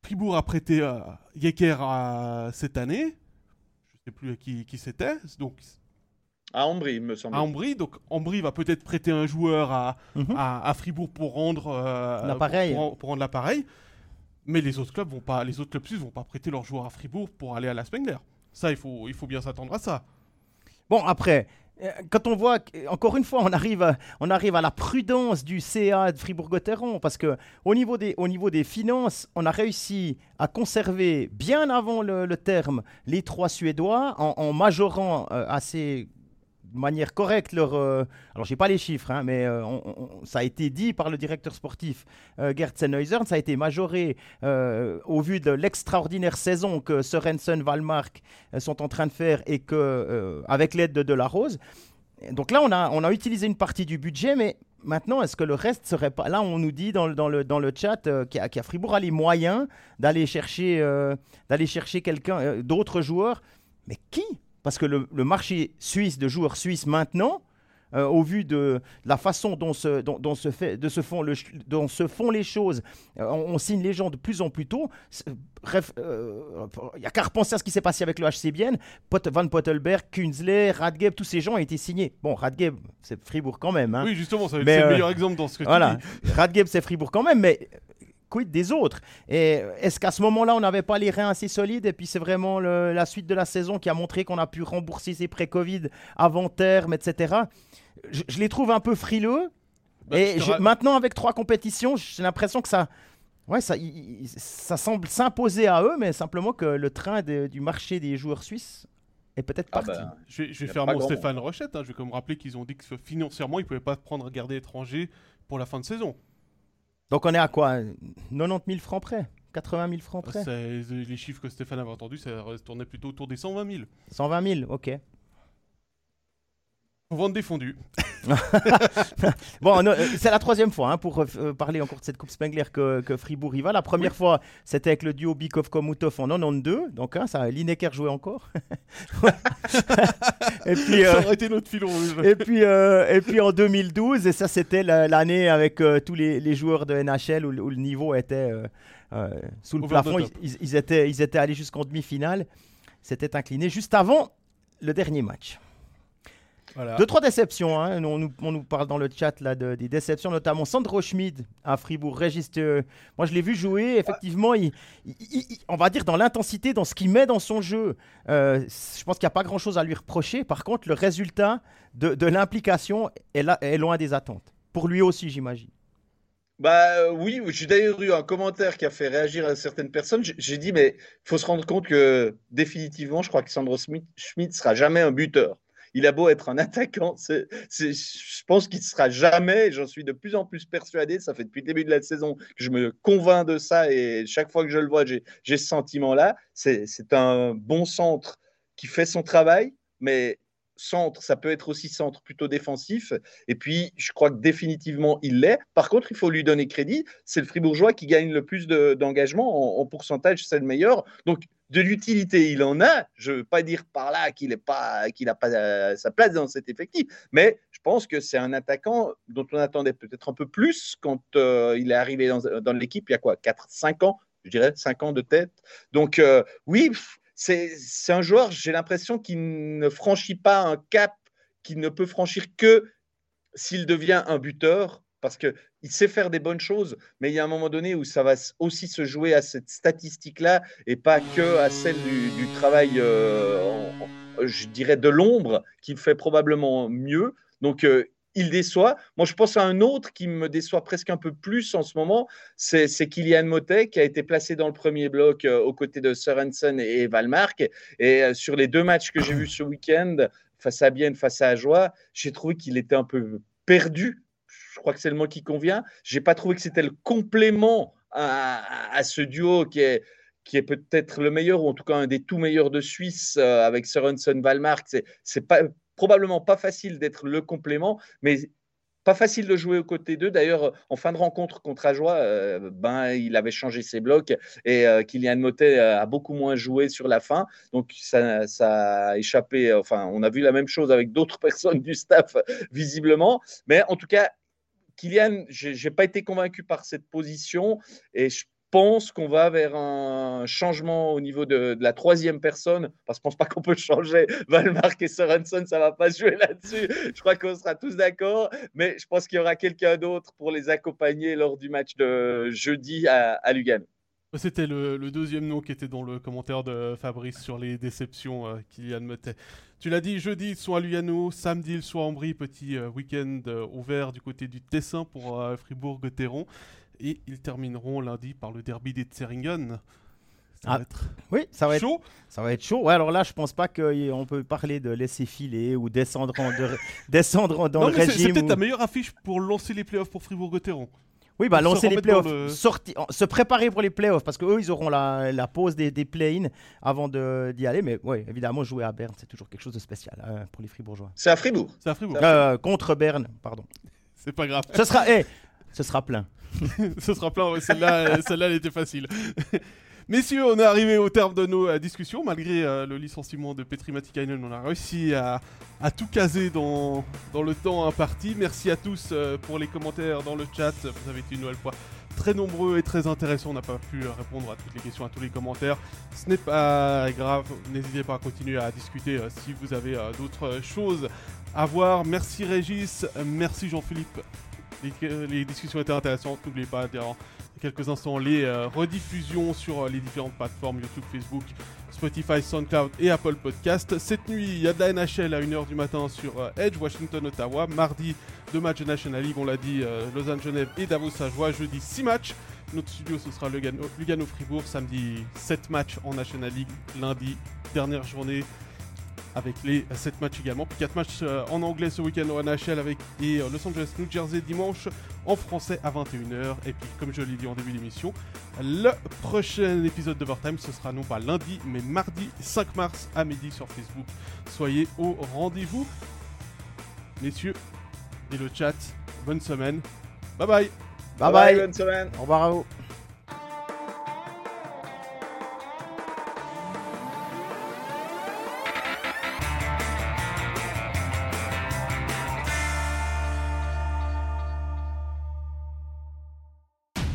Fribourg a prêté euh, Yeker cette année. Je ne sais plus qui, qui c'était. Donc à Ambry, il me semble. À Ambry, donc Ambry va peut-être prêter un joueur à, mhm. à, Fribourg pour rendre euh, l'appareil. pour, rendre l'appareil. Mais les autres clubs vont pas, les autres clubs suisses vont pas prêter leurs joueurs à Fribourg pour aller à la Spengler. Ça, il faut, il faut bien s'attendre à ça. Bon, après, euh, quand on voit, encore une fois, on arrive, à, on arrive à la prudence du CA de Fribourg-Gotteron, parce que au niveau, des, au niveau des finances, on a réussi à conserver bien avant le, terme les trois Suédois en, majorant euh, assez de manière correcte leur. Euh, alors, j'ai pas les chiffres, hein, mais euh, ça a été dit par le directeur sportif euh, Gerd ça a été majoré au vu de l'extraordinaire saison que Sorensen, Valmark sont en train de faire et que, avec l'aide de Delarose. Donc là, on a, on a utilisé une partie du budget, mais maintenant, est-ce que le reste serait pas. Là, on nous dit dans, dans, le, dans le chat qu'il y, a Fribourg a les moyens d'aller chercher, chercher quelqu'un, d'autres joueurs. Mais qui? Parce que le, marché suisse de joueurs suisses maintenant, euh, au vu de la façon dont se, dont, se, fait, de se, font, le, dont se font les choses, euh, on, signe les gens de plus en plus tôt. Bref, il euh, n'y a qu'à repenser à ce qui s'est passé avec le HC Bienne. Van Pottelberg, Künzler, Radgeb, tous ces gens ont été signés. Bon, Radgeb, c'est Fribourg quand même. Hein. Oui, justement, c'est le meilleur exemple dans ce que voilà. tu dis. Radgeb, c'est Fribourg quand même, mais quid des autres? Et est-ce qu'à ce, moment-là, on n'avait pas les reins assez solides? Et puis c'est vraiment la suite de la saison qui a montré qu'on a pu rembourser ses pré-Covid avant terme, etc. Je, les trouve un peu frileux. Bah, et maintenant, avec trois compétitions, j'ai l'impression que ça, ouais, ça, ça semble s'imposer à eux, mais simplement que le train du marché des joueurs suisses est peut-être ah parti. Bah, je vais, faire mon Stéphane Rochette. Hein. Je vais comme rappeler qu'ils ont dit que financièrement, ils ne pouvaient pas prendre un gardien étranger pour la fin de saison. Donc on est à quoi? 90 000 francs près? 80 000 francs près? Les chiffres que Stéphane avait entendus, ça tournait plutôt autour des 120 000. 120 000, ok. Vente défendue. bon, euh, c'est la troisième fois hein, pour euh, parler encore de cette Coupe Spengler que, Fribourg y va. La première fois, c'était avec le duo Bikov-Komutov en 92. Donc, hein, ça, Lineker jouait encore. et puis, ça aurait été notre filon. et, puis, euh, et puis en 2012, et ça, c'était l'année avec tous les, joueurs de NHL où, le niveau était sous le plafond. Ils, étaient, ils étaient allés jusqu'en demi-finale. C'était incliné juste avant le dernier match. Deux, trois déceptions. Hein. On, nous, on, nous, parle dans le chat là, de, des déceptions, notamment Sandro Schmid à Fribourg. Régis, moi, je l'ai vu jouer. Effectivement, il, on va dire dans l'intensité, dans ce qu'il met dans son jeu. Euh, je pense qu'il n'y a pas grand-chose à lui reprocher. Par contre, le résultat de, de l'implication est, est loin des attentes. Pour lui aussi, j'imagine. Bah oui, j'ai d'ailleurs eu un commentaire qui a fait réagir à certaines personnes. J'ai dit, mais il faut se rendre compte que définitivement, je crois que Sandro Schmidt sera jamais un buteur il a beau être un attaquant, je pense qu'il ne sera jamais, j'en suis de plus en plus persuadé, ça fait depuis le début de la saison que je me convainc de ça et chaque fois que je le vois, j'ai ce sentiment-là. C'est un bon centre qui fait son travail, mais centre, ça peut être aussi centre plutôt défensif. Et puis, je crois que définitivement, il l'est. Par contre, il faut lui donner crédit. C'est le Fribourgeois qui gagne le plus d'engagement. En, en, pourcentage, c'est le meilleur. Donc, de l'utilité, il en a. Je ne veux pas dire par là qu'il n'a pas, euh, sa place dans cet effectif, mais je pense que c'est un attaquant dont on attendait peut-être un peu plus quand euh, il est arrivé dans, l'équipe il y a quoi 4-5 ans, je dirais 5 ans de tête. Donc euh, oui, c'est un joueur, j'ai l'impression qu'il ne franchit pas un cap qu'il ne peut franchir que s'il devient un buteur parce qu'il sait faire des bonnes choses, mais il y a un moment donné où ça va aussi se jouer à cette statistique-là et pas que à celle du, travail, euh, je dirais, de l'ombre, qu'il fait probablement mieux. Donc, euh, il déçoit. Moi, je pense à un autre qui me déçoit presque un peu plus en ce moment, c'est Kylian Motet, qui a été placé dans le premier bloc euh, aux côtés de Sørensen et, Valmark. Et sur les deux matchs que j'ai vus ce week-end, face à Bienne, face à Ajoie, j'ai trouvé qu'il était un peu perdu je crois que c'est le mot qui convient. J'ai pas trouvé que c'était le complément à, ce duo qui est, qui est peut-être le meilleur, ou en tout cas un des tout meilleurs de Suisse euh, avec Sørensen Valmark. C'est, pas, probablement pas facile d'être le complément, mais pas facile de jouer aux côtés d'eux. D'ailleurs, en fin de rencontre contre Ajoie, euh, ben, il avait changé ses blocs et euh, Kylian Motet a beaucoup moins joué sur la fin. Donc, ça, ça, a échappé. Enfin, on a vu la même chose avec d'autres personnes du staff, visiblement. Mais en tout cas, Kylian, je n'ai pas été convaincu par cette position et je pense qu'on va vers un changement au niveau de, la troisième personne, parce que je pense pas qu'on peut changer Valmark et Sorensen, ça va pas jouer là-dessus. Je crois qu'on sera tous d'accord, mais je pense qu'il y aura quelqu'un d'autre pour les accompagner lors du match de jeudi à, à Lugano. C'était le, deuxième nom qui était dans le commentaire de Fabrice sur les déceptions euh, Kylian Metet. Tu l'as dit, jeudi ils sont à Lugano, samedi ils sont à Ambry, petit euh, week-end euh, ouvert du côté du Tessin pour Fribourg-Gotteron. Et ils termineront lundi par le derby des Tseringen. Ça va ah, être oui, ça va chaud. Être, ça va être chaud. Ouais, alors là, je pense pas qu'on peut parler de laisser filer ou descendre, de, descendre dans le régime. C'est peut-être la meilleure affiche pour lancer les playoffs pour Fribourg-Gotteron. Oui, bah, lancer les playoffs, se préparer pour les playoffs, parce qu'eux, ils auront la, la pause des, des play-in avant d'y aller. Mais oui, évidemment, jouer à Berne, c'est toujours quelque chose de spécial hein, pour les Fribourgeois. C'est à Fribourg. C'est à Fribourg. Euh, contre Berne, pardon. C'est pas grave. Ce sera, hey, ce sera plein. ce sera plein, celle-là, celle-là, elle était facile. Messieurs, on est arrivé au terme de nos euh, discussions. Malgré euh, le licenciement de Petri Matikainen, on a réussi à, tout caser dans, le temps imparti. Merci à tous euh, pour les commentaires dans le chat. Vous avez été une nouvelle fois très nombreux et très intéressants. On n'a pas pu répondre à toutes les questions, à tous les commentaires. Ce n'est pas grave. N'hésitez pas à continuer à discuter si vous avez d'autres choses à voir. Merci Régis. Merci Jean-Philippe. Les, discussions étaient intéressantes. N'oubliez pas, quelques instants les euh, rediffusions sur euh, les différentes plateformes YouTube, Facebook, Spotify, SoundCloud et Apple Podcast. Cette nuit, il y a de la NHL à 1h du matin sur euh, Edge, Washington, Ottawa. Mardi, deux matchs de National League, on l'a dit, Lausanne, Genève et Davos, Sajoie. Jeudi, 6 matchs. Notre studio, ce sera Lugano, Lugano Fribourg. Samedi, 7 matchs en National League. Lundi, dernière journée avec les 7 matchs également. Puis 4 matchs euh, en anglais ce week-end au NHL avec et euh, Los Angeles, New Jersey dimanche en français à 21h. Et puis, comme je l'ai dit en début d'émission, le prochain épisode d'Overtime, ce sera non pas lundi, mais mardi 5 mars à midi sur Facebook. Soyez au rendez-vous. Messieurs et le chat, bonne semaine. Bye bye. Bye bye. bye. Bonne semaine. Au revoir à vous.